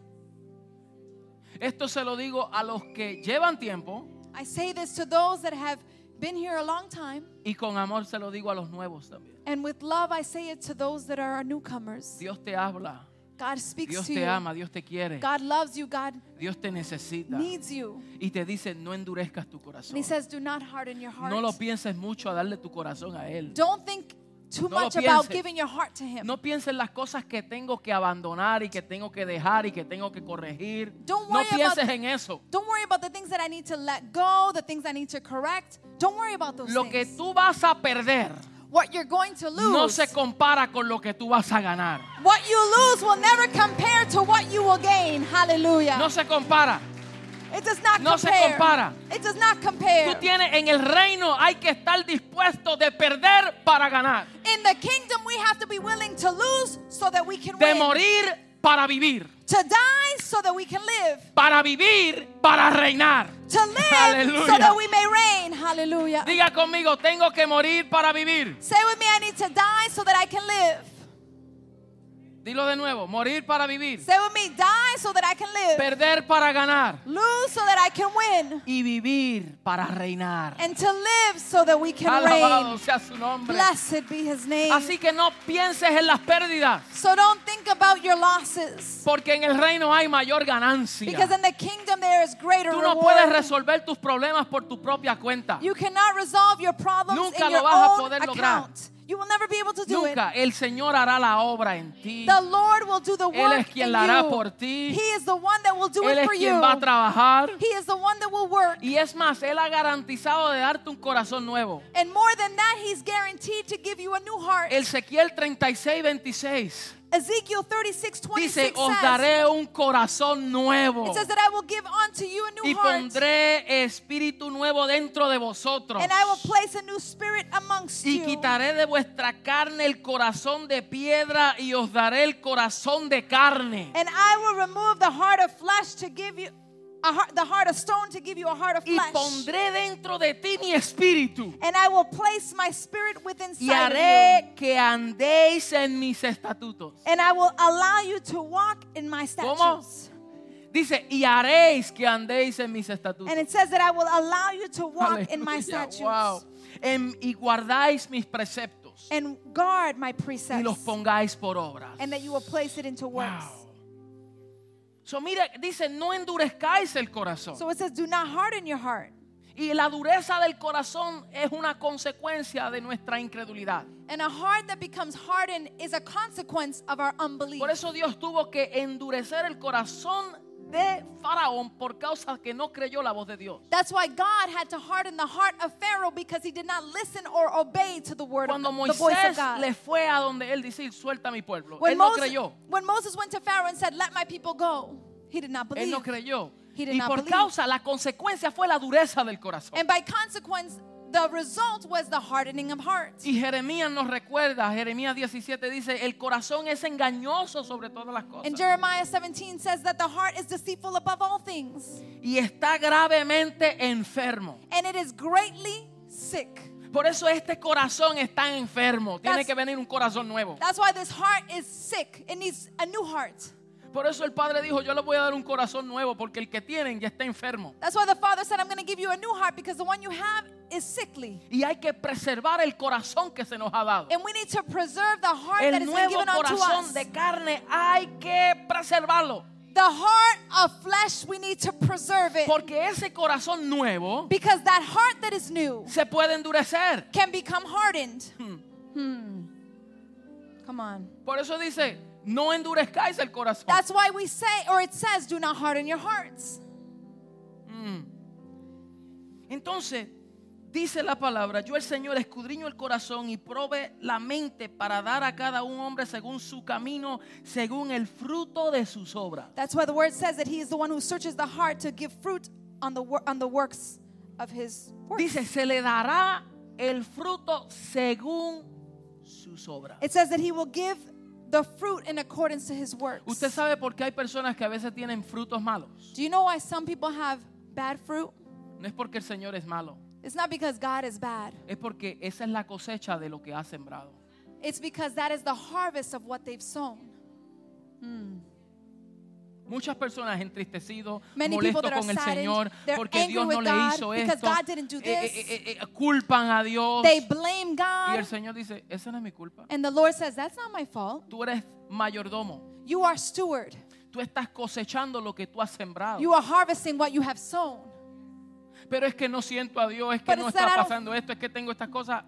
Esto se lo digo a los que llevan tiempo I say this to those that have been here a long time. y con amor se lo digo a los nuevos también. And with love, I say it to those that are newcomers. Dios te habla, God speaks Dios to te you. ama, Dios te quiere, God loves you. God Dios te necesita. needs you. Y te dice, no endurezcas tu And corazón. he says, Do not harden your heart. No lo pienses mucho a darle tu corazón a Él. Don't think too No much about giving your heart to him. No pienses las cosas que tengo que abandonar y que tengo que dejar y que tengo que corregir. Don't No worry about- pienses en eso. Don't worry about the things that I need to let go, the things I need to correct. Don't worry about those Lo que things. tú vas a perder what you're going to lose, no se compara con lo que tú vas a ganar. what you lose will never compare to what you will gain. Hallelujah. No se compara. It does not no se compare. compara. It does not compare. Tú tienes en el reino hay que estar dispuesto de perder para ganar, In the kingdom, we have to be willing to lose so that we can de win. morir para vivir, To die so that we can live. para vivir para reinar. To live <laughs> Aleluya. so that we may reign. Hallelujah. Diga conmigo, tengo que morir para vivir. Say with me, I need to die so that I can live. Dilo de nuevo, morir para vivir, Say with me, die so that I can live. perder para ganar Lose so that I can win. y vivir para reinar. And to live so that we can Alabado reign. sea su nombre. Blessed be his name. Así que no pienses en las pérdidas, So don't think about your losses. porque en el reino hay mayor ganancia. Because in the kingdom there is greater Tú no reward. puedes resolver tus problemas por tu propia cuenta. You cannot resolve your problems Nunca in lo your vas a own poder lograr. You will never be able to do Nunca. El Señor hará la obra en ti. it. The Lord will do the Él work es quien la hará you. por ti. He is the one that will do Él it es for quien you. va a trabajar. He is the one that will work. Y es más, Él ha garantizado de darte un corazón nuevo. And more than that, he's guaranteed to give you a new heart. Ezequiel 36, 26. Ezekiel 36, 26 Dice, os says, daré un corazón nuevo it says that I will give unto you a y new heart, pondré espíritu nuevo dentro de vosotros. and I will place a new spirit amongst Y you. quitaré de vuestra carne el corazón de piedra y os daré el corazón de carne. And I will remove the heart of flesh to give you heart, the heart of stone to give you a heart of flesh. Y pondré dentro de ti mi espíritu. And I will place my spirit within Y you. haré que andéis en mis estatutos. And I will allow you to walk in my ¿Cómo? statutes. Dice, y haréis que andéis en mis estatutos. And it says that I will allow you to walk in my Aleluya, statutes. wow. En- y guardáis mis preceptos And guard my precepts. y los pongáis por obras. And that you will place it into works. Wow. So, mira, dice, no endurezcáis el corazón. So it says, do not harden your heart. Y la dureza del corazón es una consecuencia de nuestra incredulidad. And a heart that becomes hardened is a consequence of our unbelief. Por eso Dios tuvo que endurecer el corazón de Faraón por causa que no creyó la voz de Dios. That's why God had to harden the heart of Pharaoh because he did not listen or obey to the word Cuando of the voice of God. le fue a donde él decir, suelta a mi pueblo, When él no Moses, creyó. when Moses went to Pharaoh and said, "Let my people go," he did not Él believe. no creyó. He did Y not por believe. causa, la consecuencia fue la dureza del corazón. And by consequence, the result was the hardening of heart. Y Jeremías nos recuerda, Jeremías 17 dice, el corazón es engañoso sobre todas las cosas. And Jeremiah 17 says that the heart is deceitful above all things, Y está gravemente enfermo. and it is greatly sick. Por eso este corazón está enfermo. Tiene That's- que venir un corazón nuevo. That's why this heart is sick. It needs a new heart. Por eso el padre dijo, yo le voy a dar un corazón nuevo porque el que tienen ya está enfermo. That's why the Father said, I'm going to give you a new heart because the one you have is sickly. Y hay que preservar el corazón que se nos ha dado. And we need to preserve the heart that El has been nuevo given unto corazón us. de carne hay que preservarlo. The heart of flesh, we need to preserve it. Porque ese corazón nuevo Because that heart that is new se puede endurecer. can become hardened. Hmm. Come on. Por eso dice, no endurezcáis el corazón. That's why we say, or it says, do not harden your hearts. Mm. Entonces, dice la palabra, yo el Señor escudriño el corazón y probe la mente para dar a cada un hombre según su camino, según el fruto de sus obras. That's why the word says that he is the one who searches the heart to give fruit on the, on the works of his works. Dice, se le dará el fruto según sus obras. It says that he will give the fruit in accordance to his works. Usted sabe por qué hay personas que a veces tienen frutos malos. Do you know why some people have bad fruit? No es porque el Señor es malo, It's not because God is bad. es porque esa es la cosecha de lo que ha sembrado. It's because that is the harvest of what they've sown. Muchas personas entristecidos, Many people molestos are con el saddened, Señor, porque Dios no le God hizo because esto. God didn't do Eh, eh, this. eh, eh, culpan a Dios. They blame Y el God. Señor dice, esa no es mi culpa. And the Lord says, That's not my fault. Tú eres mayordomo. You are steward. Tú estás cosechando lo que tú has sembrado. You are harvesting what you have sown. Pero es que no siento a Dios, es que But no está pasando esto, es que tengo estas cosas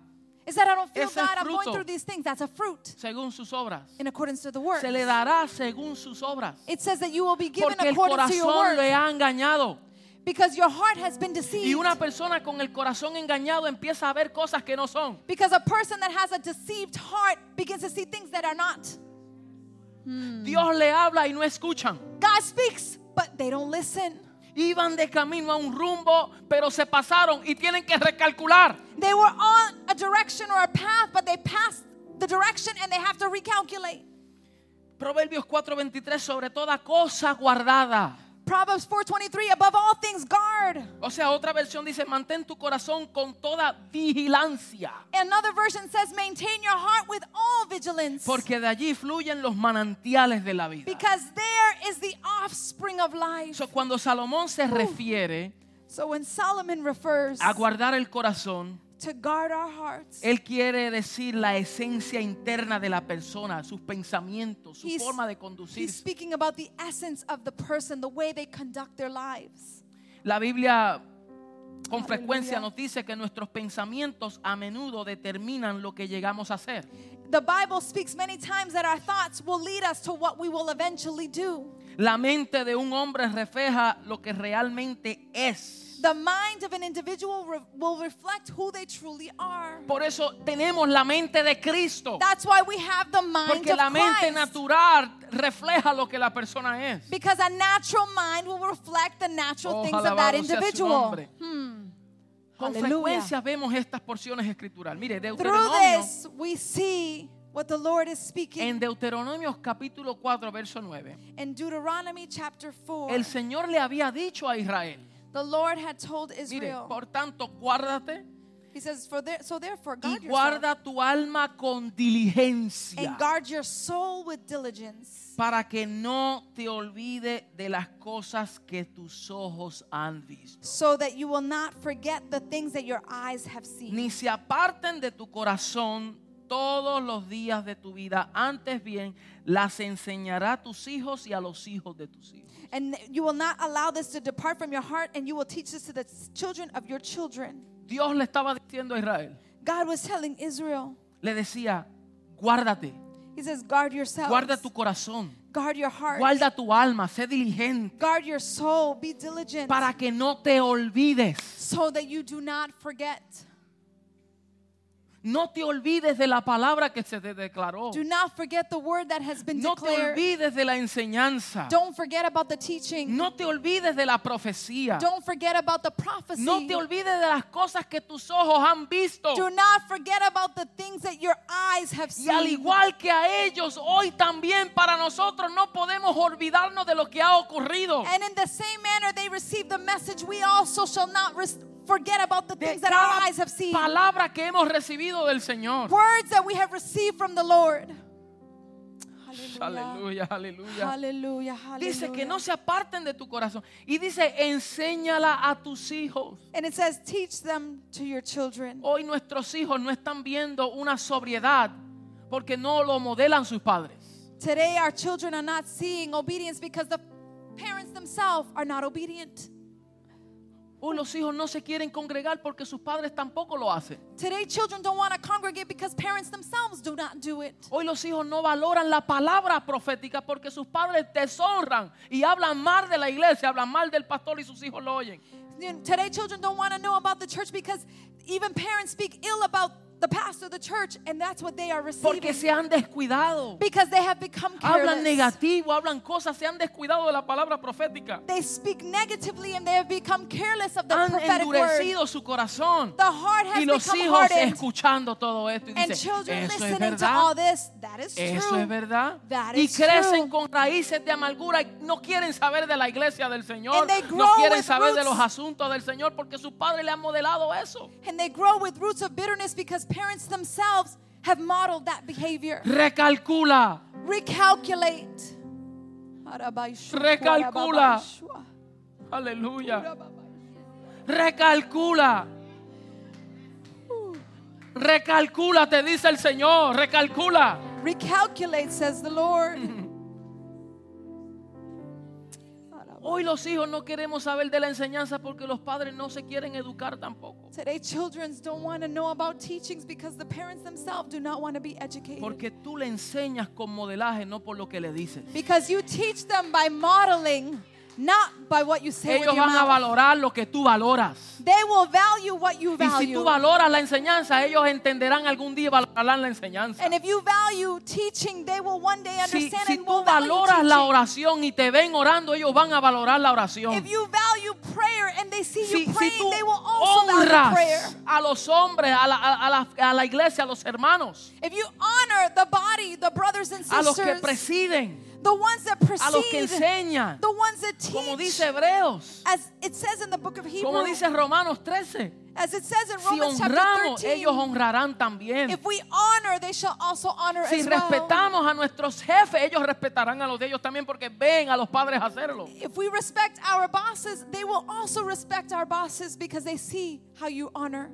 Is that I don't feel God? I'm going through these things. That's a fruit según sus obras. in accordance to the word. Se le dará según sus obras. It says that you will be given Porque el according to your corazón word le ha engañado. because your heart has been Y deceived. una persona con el corazón engañado empieza a ver cosas que no son. Because a person that has a deceived heart begins to see things that are not. Dios le habla y no escuchan. God speaks, but they don't listen. Iban de camino a un rumbo, pero se pasaron y tienen que recalcular. They were on a direction or a path, but they passed the direction and they have to recalculate. Proverbios 4:23 sobre toda cosa guardada. Proverbs 4:23 above all things guard. O sea, otra versión dice, mantén tu corazón con toda vigilancia, Another version says maintain your heart with all vigilance. porque de allí fluyen los manantiales de la vida. because there is the offspring of life. So, cuando Salomón se refiere So when Solomon refers a guardar el corazón, to guard our hearts, él quiere decir la esencia interna de la persona, sus pensamientos, su he's, forma de he's conducir. speaking about the essence of the person, the way they conduct their lives. La Biblia con frecuencia nos dice que nuestros pensamientos a menudo determinan lo que llegamos a hacer. The Bible speaks many times that our thoughts will lead us to what we will eventually do. La mente de un hombre refleja lo que realmente es. The mind of an individual re- will reflect who they truly are. Por eso tenemos la mente de Cristo. That's why we have the mind Porque of la mente Christ. natural refleja lo que la persona es. Because a natural mind will reflect the natural Oh, things of that individual. Hmm. Con frecuencia vemos estas porciones escriturales. Mire, Through Deuteronomio, this, we see what the Lord is speaking. en Deuteronomio capítulo 4, verso 9, In Deuteronomy chapter 4, el Señor le había dicho a Israel, the Lord had told mire, Israel, por tanto, guárdate He says, For there, So therefore, y guard yourself guarda tu alma con diligencia and guard your soul with diligence, para que no te olvide de las cosas que tus ojos han visto. so that you will not forget the things that your eyes have seen. Ni se aparten de tu corazón todos los días de tu vida. Antes bien, las enseñará a tus hijos y a los hijos de tus hijos. And you will not allow this to depart from your heart, and you will teach this to the children of your children. Dios le estaba diciendo a Israel, God was telling Israel, le decía, guárdate, He says, Guard yourself, guarda tu corazón, guard your heart, guarda tu alma, sé diligente guard your soul, be diligent, para que no te olvides. so that you do not forget. No te olvides de la palabra que se te declaró. Do not forget the word that has been No te declared. olvides de la enseñanza. Don't forget about the teaching. No te olvides de la profecía. Don't forget about the prophecy. No te olvides de las cosas que tus ojos han visto. Do not forget about the things that your eyes have Y al seen. igual que a ellos, hoy también para nosotros no podemos olvidarnos de lo que ha ocurrido. And in the same manner they received the message, we also shall not forget about the things that our eyes have seen. palabra que hemos recibido del Señor. Words that we have received from the Lord. Aleluya, aleluya. Hallelujah. Dice que no se aparten de tu corazón. Y dice, enséñala a tus hijos. And it says, teach them to your children. Hoy nuestros hijos no están viendo una sobriedad porque no lo modelan sus padres. Today, our children are not seeing obedience because the parents themselves are not obedient. Hoy los hijos no se quieren congregar porque sus padres tampoco lo hacen. Today, children don't want to congregate because parents themselves do not do it. Hoy los hijos no valoran la palabra profética porque sus padres deshonran y hablan mal de la iglesia, hablan mal del pastor y sus hijos lo oyen. Today, children don't want to know about the church because even parents speak ill about the pastor of the church, and that's what they are receiving Porque se han descuidado. because they have become Hablan careless. negativo, hablan cosas, se han descuidado de la palabra profética. They speak negatively and they have become careless of the Han prophetic word. endurecido su corazón. The heart has Y los become hijos hardened. escuchando todo esto y And dicen, children eso es listening to all this, that is Eso true. es verdad. That Y is crecen true. con raíces de amargura y no quieren saber de la iglesia del Señor. And they No quieren saber de los asuntos del Señor porque sus padres le han modelado eso. And they grow with roots of bitterness because parents themselves have modeled that behavior. Recalcula. Recalculate. Recalcula. Aleluya. Recalcula. Recalcula, te dice el Señor. Recalcula. Recalculate, says the Lord. <laughs> Hoy los hijos no queremos saber de la enseñanza porque los padres no se quieren educar tampoco. Today, children don't want to know about teachings because the parents themselves do not want to be educated. Porque tú le enseñas con modelaje, no por lo que le dices. Because you teach them by modeling, not by what you say Ellos with your van a mouth. valorar lo que tú valoras. They will value what you Y si value. tú valoras la enseñanza, ellos entenderán algún día y valorarán la enseñanza. and if you value teaching, they will one day Si, understand si and tú will value valoras la teaching. oración y te ven orando, ellos van a valorar la oración. If you value prayer and they see Si, you si praying, tú they will also value honras prayer. a los hombres, a la, a- a la- a la iglesia, a los hermanos, If you honor the body, the brothers and a los que sisters, presiden, the ones that a los que precede, enseñan, the ones that teach, como dice Hebreos, as it says in the book of Hebrews, como dice Romanos 13. as it says in Romans chapter honramos, 13, ellos honrarán también. if we honor, they shall also honor Si as well. respetamos a nuestros jefes, ellos respetarán a los de ellos también porque ven a los padres hacerlo. If we respect our bosses, they will also respect our bosses because they see how you honor.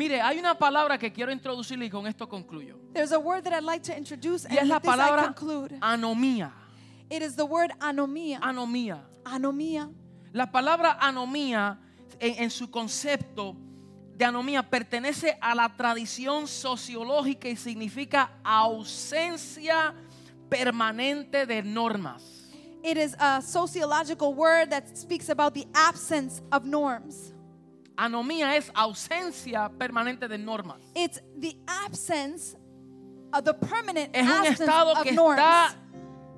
Mire, hay una palabra que quiero introducirle y con esto concluyo. There's a word that I'd like to introduce, Y es and la with this I palabra conclude. anomía. It is the word anomia. Anomía. Anomia. La palabra anomía en, en su concepto de anomía pertenece a la tradición sociológica y significa ausencia permanente de normas. It is a sociological word that speaks about the absence of norms. Anomía es ausencia permanente de normas. It's the absence of the permanent Es un absence estado of que norms. está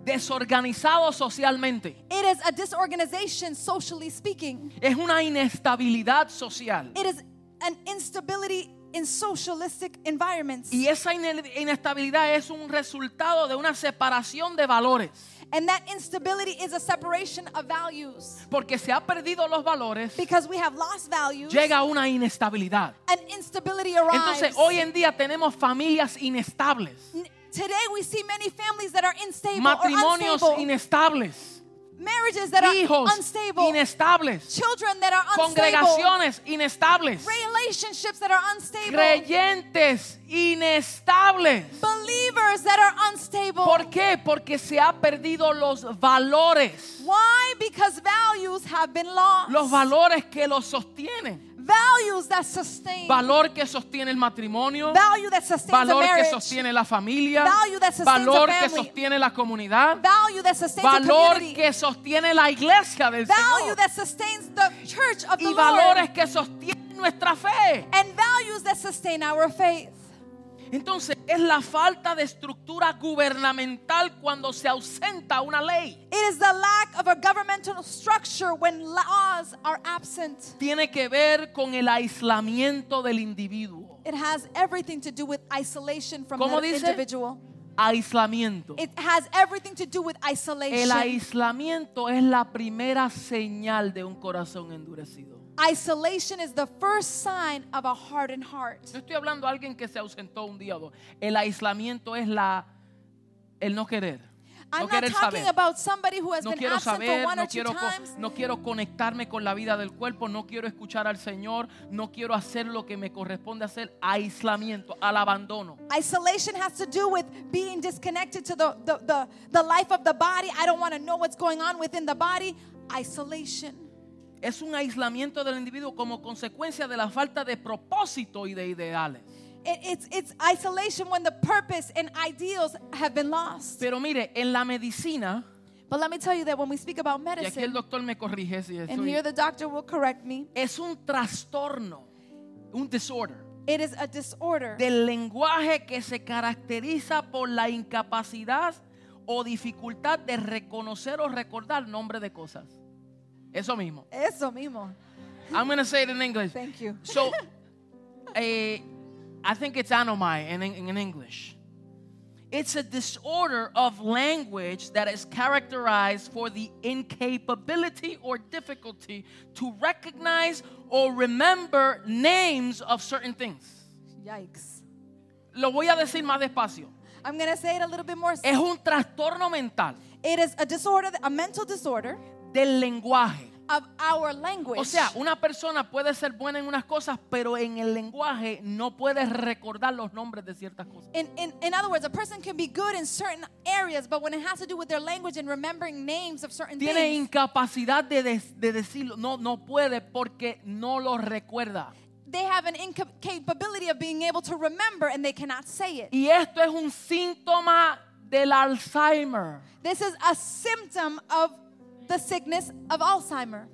desorganizado socialmente. It is a disorganization, socially speaking. Es una inestabilidad social. It is an instability in socialistic environments. Y esa ine- inestabilidad es un resultado de una separación de valores. And that instability is a separation of values. Porque se ha perdido los valores, Because we have lost values, llega una inestabilidad. an instability arrives. Entonces hoy en día tenemos familias inestables, Today we see many families that are unstable matrimonios or unstable, inestables, marriages that are hijos unstable, inestables, children that are unstable, congregaciones inestables, relationships that are unstable, creyentes inestables. believers that are unstable. ¿Por qué? Porque se ha perdido los valores, Why? Because values have been lost. los valores que los sostienen. Values that sustain. Valor que sostiene el matrimonio, value that valor que sostiene la familia, Value that sustains valor que sostiene la comunidad, value that sustains a valor que sostiene la iglesia del value Señor that sustains the church of the y Lord. valores que sostienen nuestra fe. and values that sustain our faith. Entonces es la falta de estructura gubernamental cuando se ausenta una ley. It is the lack of a governmental structure when laws are absent. Tiene que ver con el aislamiento del individuo. It has everything to do with isolation from ¿Cómo the dice? individual. Aislamiento. It has everything to do with isolation. El aislamiento es la primera señal de un corazón endurecido. Isolation is the first sign of a hardened heart. No estoy hablando de alguien que se ausentó un día o dos. El aislamiento es la el no querer. No I'm not querer talking saber. about somebody who has No been quiero absent for saber, one no or two quiero, co- times. no quiero conectarme con la vida del cuerpo, no quiero escuchar al Señor, no quiero hacer lo que me corresponde hacer. Aislamiento, al abandono. Isolation has to do with being disconnected to the, the, the, the life of the body. I don't want to know what's going on within the body. Isolation. Es un aislamiento del individuo como consecuencia de la falta de propósito y de ideales. It, it's, it's isolation when the purpose and ideals have been lost. Pero mire, en la medicina, But let me tell you that when we speak about y aquí el medicine, doctor me corrige si and estoy, here the doctor will correct me, es un trastorno, un disorder it is a disorder del lenguaje que se caracteriza por la incapacidad o dificultad de reconocer o recordar nombre de cosas. Eso mismo. Eso mismo. I'm going to say it in English. Thank you. So, <laughs> eh, I think it's anomai in, in, in English. It's a disorder of language that is characterized for the incapability or difficulty to recognize or remember names of certain things. Yikes. Lo voy a decir más despacio. I'm going to say it a little bit more. Es un trastorno mental It is a disorder, a mental disorder del lenguaje. of our language. O sea, una persona puede ser buena en unas cosas, pero en el lenguaje no puede recordar los nombres de ciertas cosas. In, in, in other words, a person can be good in certain areas, but when it has to do with their language and remembering names of certain Tiene things, incapacidad de, des- de decirlo. No, no puede porque no lo recuerda. they have an incapability of being able to remember and they cannot say it. Y esto es un síntoma del Alzheimer. This is a symptom of the sickness of Alzheimer.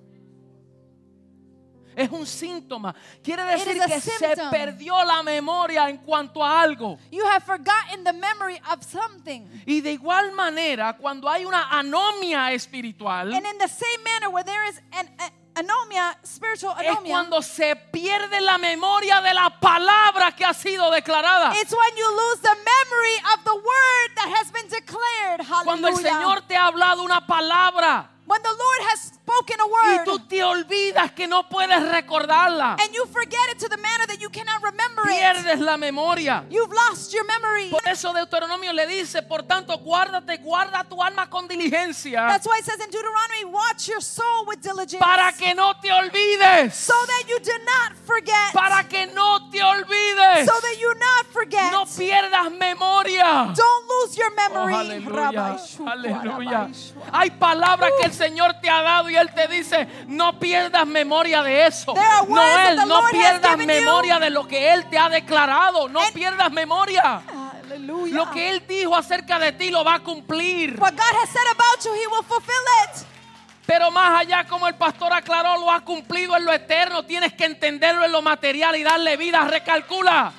Es un síntoma. Quiere decir que se symptom. perdió la memoria en cuanto a algo. You have forgotten the memory of something. Y de igual manera, cuando hay una anomia espiritual, And in the same manner, where there is an a- anomia, spiritual es anomia, cuando se pierde la memoria de la palabra que ha sido declarada. it's when you lose the memory of the word that has been declared. Cuando el. Señor te ha hablado una palabra when the Lord has spoken a y word tú te olvidas que no puedes recordarla, and you forget it to the manner that you cannot remember it, pierdes la memoria. you've lost your memory. Por eso Deuteronomio le dice, por tanto, guárdate, guarda tu alma con diligencia That's why it says in Deuteronomy, watch your soul with diligence para que no te olvides. so that you do not forget. Para que no te olvides. so that you not forget. No pierdas memoria. Don't lose your Oh, memory. aleluya, Shua, aleluya. Shua. Hay palabras que el Señor te ha dado y Él te dice, no pierdas memoria de eso. Are No, pierdas memoria de lo que Él te ha declarado. No pierdas memoria. Hallelujah. Lo que Él dijo acerca de ti lo va a cumplir. What God has said about you, He will fulfill it. Pero más allá, como el pastor aclaró, lo ha cumplido en lo eterno. Tienes que entenderlo en lo material y darle vida. Recalcula.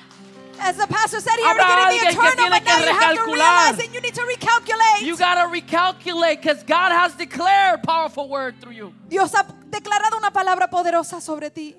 As the pastor said, he Habrá already did alguien the que eternal, tiene but now que you have to recalcular. realize it. You need to recalculate. You gotta recalculate because God has declared powerful word through you. Dios ha declarado una palabra poderosa sobre ti.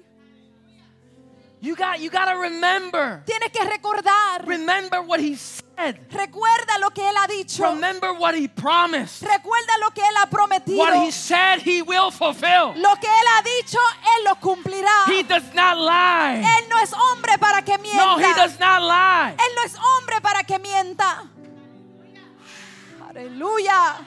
You got you gotta remember. Tienes que recordar. Remember what he said. Recuerda lo que Él ha dicho. Remember what he promised. Recuerda lo que Él ha prometido. What he said he will fulfill. Lo que Él ha dicho, Él lo cumplirá. He does not lie. Él no es hombre para que mienta. No, he does not lie. Él no es hombre para que mienta. Aleluya.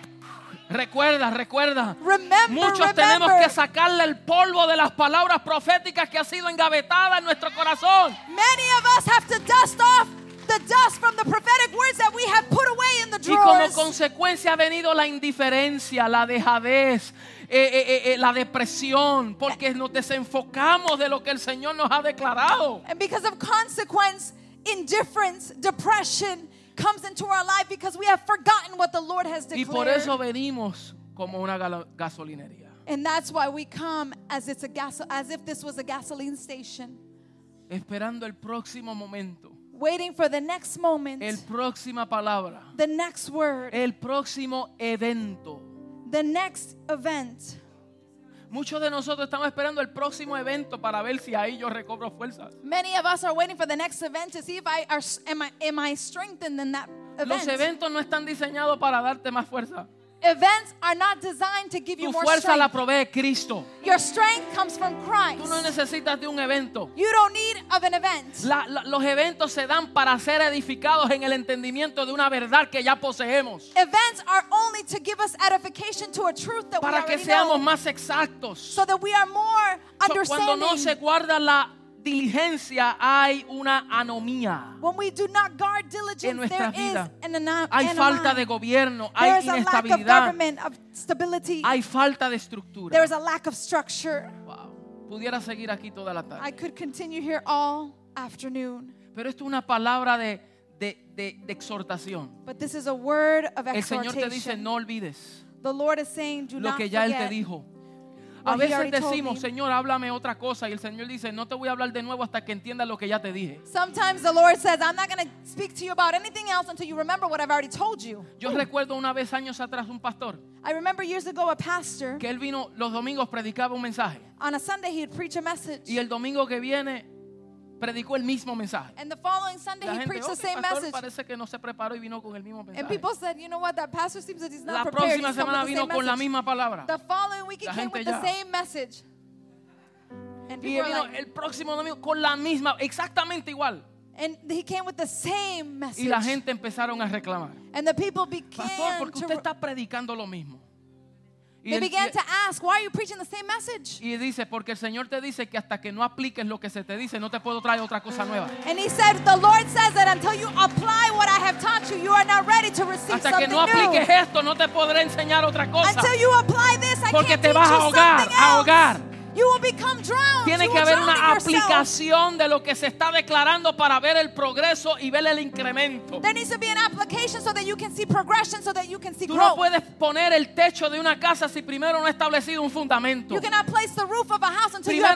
Recuerda, recuerda. Remember, Muchos tenemos remember. que sacarle el polvo de las palabras proféticas que ha sido engavetada en nuestro corazón. Many of us have to dust off the dust from the prophetic words that we have put away in the Y como drawers. consecuencia ha venido la indiferencia, la dejadez, eh, eh, eh, eh, la depresión, porque nos desenfocamos de lo que el Señor nos ha declarado. And because of consequence, indifference, depression comes into our life because we have forgotten what the Lord has Y por declared. eso venimos como una gasolinería, And that's why we come as it's a gas as if this was a gasoline station, esperando el próximo momento, waiting for the next moment, el próxima palabra, the next word, el próximo evento. the next event. Muchos de nosotros estamos esperando el próximo evento para ver si ahí yo recobro fuerzas. Many of us are waiting for the next event to see if I are am I am I strengthened in that Los event. eventos no están diseñados para darte más fuerza. Events are not designed to give you Tu more fuerza la strength. provee Cristo. Your strength comes from Christ. Tú no necesitas de un evento. You don't need of an event. La- la- los eventos se dan para ser edificados en el entendimiento de una verdad que ya poseemos. Events are only to give us edification to a truth that we Para que already seamos know, más exactos. so that we are more So, cuando understanding. no se guarda la diligencia, hay una anomía. when we do not guard diligence, En nuestra there is vida. an Hay falta de gobierno, There hay is a lack of inestabilidad, hay falta de estructura. There is a lack of structure. Wow. Pudiera seguir aquí toda la I tarde. could continue here all afternoon, Pero esto es una palabra de, de- de- de exhortación. but this is a word of El Señor te dice, no olvides The Lord is saying, do lo not que ya Él te dijo. A veces decimos. Señor, háblame otra cosa. Y el Señor dice, no te voy a hablar de nuevo hasta que entiendas lo que ya te dije. Sometimes the Lord says, I'm not going to speak to you about anything else until you remember what I've already told you. Yo recuerdo una vez años atrás un pastor I remember years ago a pastor, que él vino los domingos, predicaba un mensaje. on a Sunday, he'd preach a message. Y el domingo que viene, predicó el mismo mensaje. And the following Sunday, La he gente, preached the "Ok, same pastor, message. parece que no se preparó y vino con el mismo And mensaje. people said, you know what, that pastor seems that he's La not prepared. próxima semana vino con la misma palabra. The following week, he La came with the same message. And Y vino like, el próximo domingo con la misma, exactamente igual. and he came with the same message. Y la gente empezaron a reclamar. and the people Pastor, began ¿por qué to, usted está predicando lo mismo? Y, they él- began to ask, why are you preaching the same message? y dice, porque el Señor te dice que hasta que no apliques lo que se te dice, no te puedo traer otra cosa nueva. And he said, the Lord says that until you apply what I have taught you, you are not ready to receive Hasta que something no apliques new. esto, no te podré enseñar otra cosa. Until you apply this, I Porque can't te teach vas a you ahogar, something a else. ahogar. You will become drowned. Tiene que haber una aplicación de lo que se está declarando para ver el progreso y ver el incremento. There needs to be an application so that you can see progression, so that you can see Tú no puedes poner el techo de una casa si primero no has establecido un fundamento. You cannot place the roof of a house until you have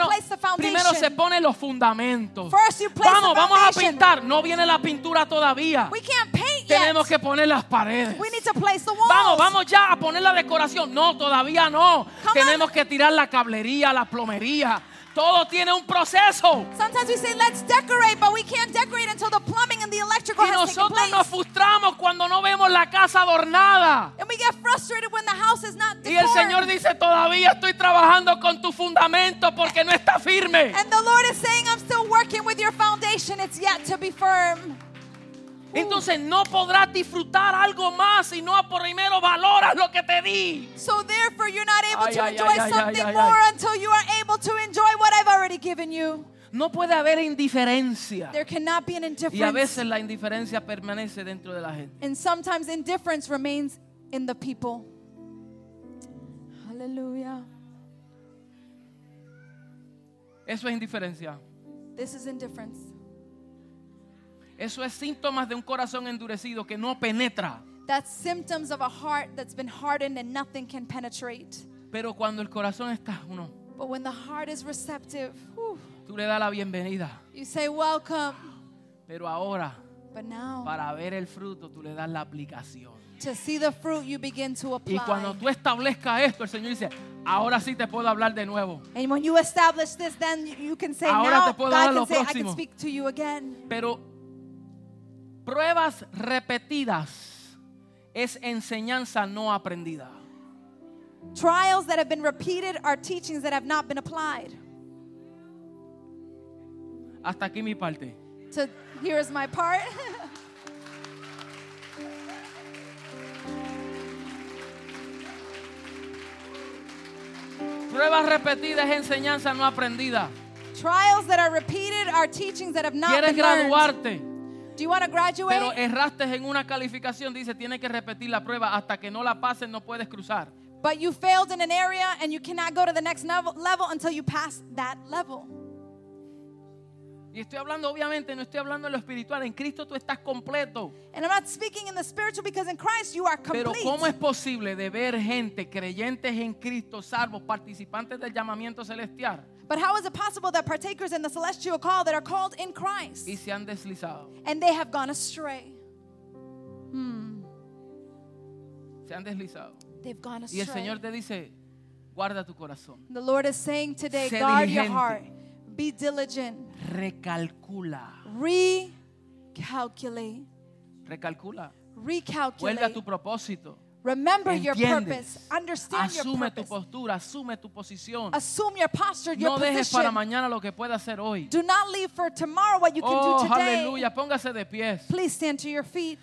Primero, se ponen los fundamentos. First you place Vamos, the vamos a pintar. No viene la pintura todavía. We can't paint yet. Tenemos que poner las paredes. We need to place the walls. Vamos, vamos ya a poner la decoración. No, todavía no. Tenemos que tirar la cablería, la plomería. Todo tiene un proceso. Sometimes we say, let's decorate, but we can't decorate until the plumbing and the electrical Y has taken nosotros nos frustramos cuando no vemos la casa adornada. and we get frustrated when the house is not Y el decored. Señor dice, todavía estoy trabajando con tu fundamento porque no está firme. And the Lord is saying, I'm still working with your foundation. It's yet to be firm. Entonces no podrás disfrutar algo más si no primero valoras lo que te di. So therefore, you're not able Ay, to ay, enjoy ay, something more until you are able to enjoy what I've already given you. No puede haber indiferencia. There cannot be an Y a indifference. veces la indiferencia permanece dentro de la gente. And sometimes indifference remains in the people. Hallelujah. Eso es indiferencia. This is indifference. Eso es síntomas de un corazón endurecido que no penetra. That's symptoms of a heart that's been hardened and nothing can penetrate. Pero cuando el corazón está uno, But when the heart is receptive, whew, tú le das la bienvenida. you say, Welcome. Pero ahora, But now, para ver el fruto, tú le das la aplicación. to see the fruit, you begin to apply. Y cuando tú establezcas esto, el Señor dice, ahora sí te puedo hablar de nuevo. And when you establish this, then you- can say, Ahora now te puedo dar God lo can say, I can speak to you again. Pero pruebas repetidas es enseñanza no aprendida. Trials that have been repeated are teachings that have not been applied. Hasta aquí mi parte. So here's my part. <laughs> Pruebas repetidas es enseñanza no aprendida. Trials that are repeated are teachings that have not ¿Quieres been learned. Do you want to graduate? Pero erraste en una calificación, dice, tienes que repetir la prueba hasta que no la pases, no puedes cruzar. but you failed in an area and you cannot go to the next level, until you pass that level. Y estoy hablando, obviamente, no estoy hablando en lo espiritual. En Cristo tú estás completo. And I'm not speaking in the spiritual because in Christ you are Pero complete. ¿cómo es posible de ver gente, creyentes en Cristo, salvos, participantes del llamamiento celestial, But how is it possible that partakers in the celestial call that are called in Christ y se han deslizado? and they have gone astray? Hmm. Se han deslizado. They've gone Y astray. el Señor te dice, guarda tu corazón. The Lord is saying today, Sé guard your heart, be diligent, Recalcula. recalculate, Recalcula. Vuelve a recalculate. tu propósito. Remember your purpose, understand your Asume tu purpose, postura, asume tu posición. assume your posture, your No dejes para position. mañana lo que pueda hacer hoy. Do not leave for tomorrow what you can Oh, do today. aleluya, póngase de pies. Please stand to your feet.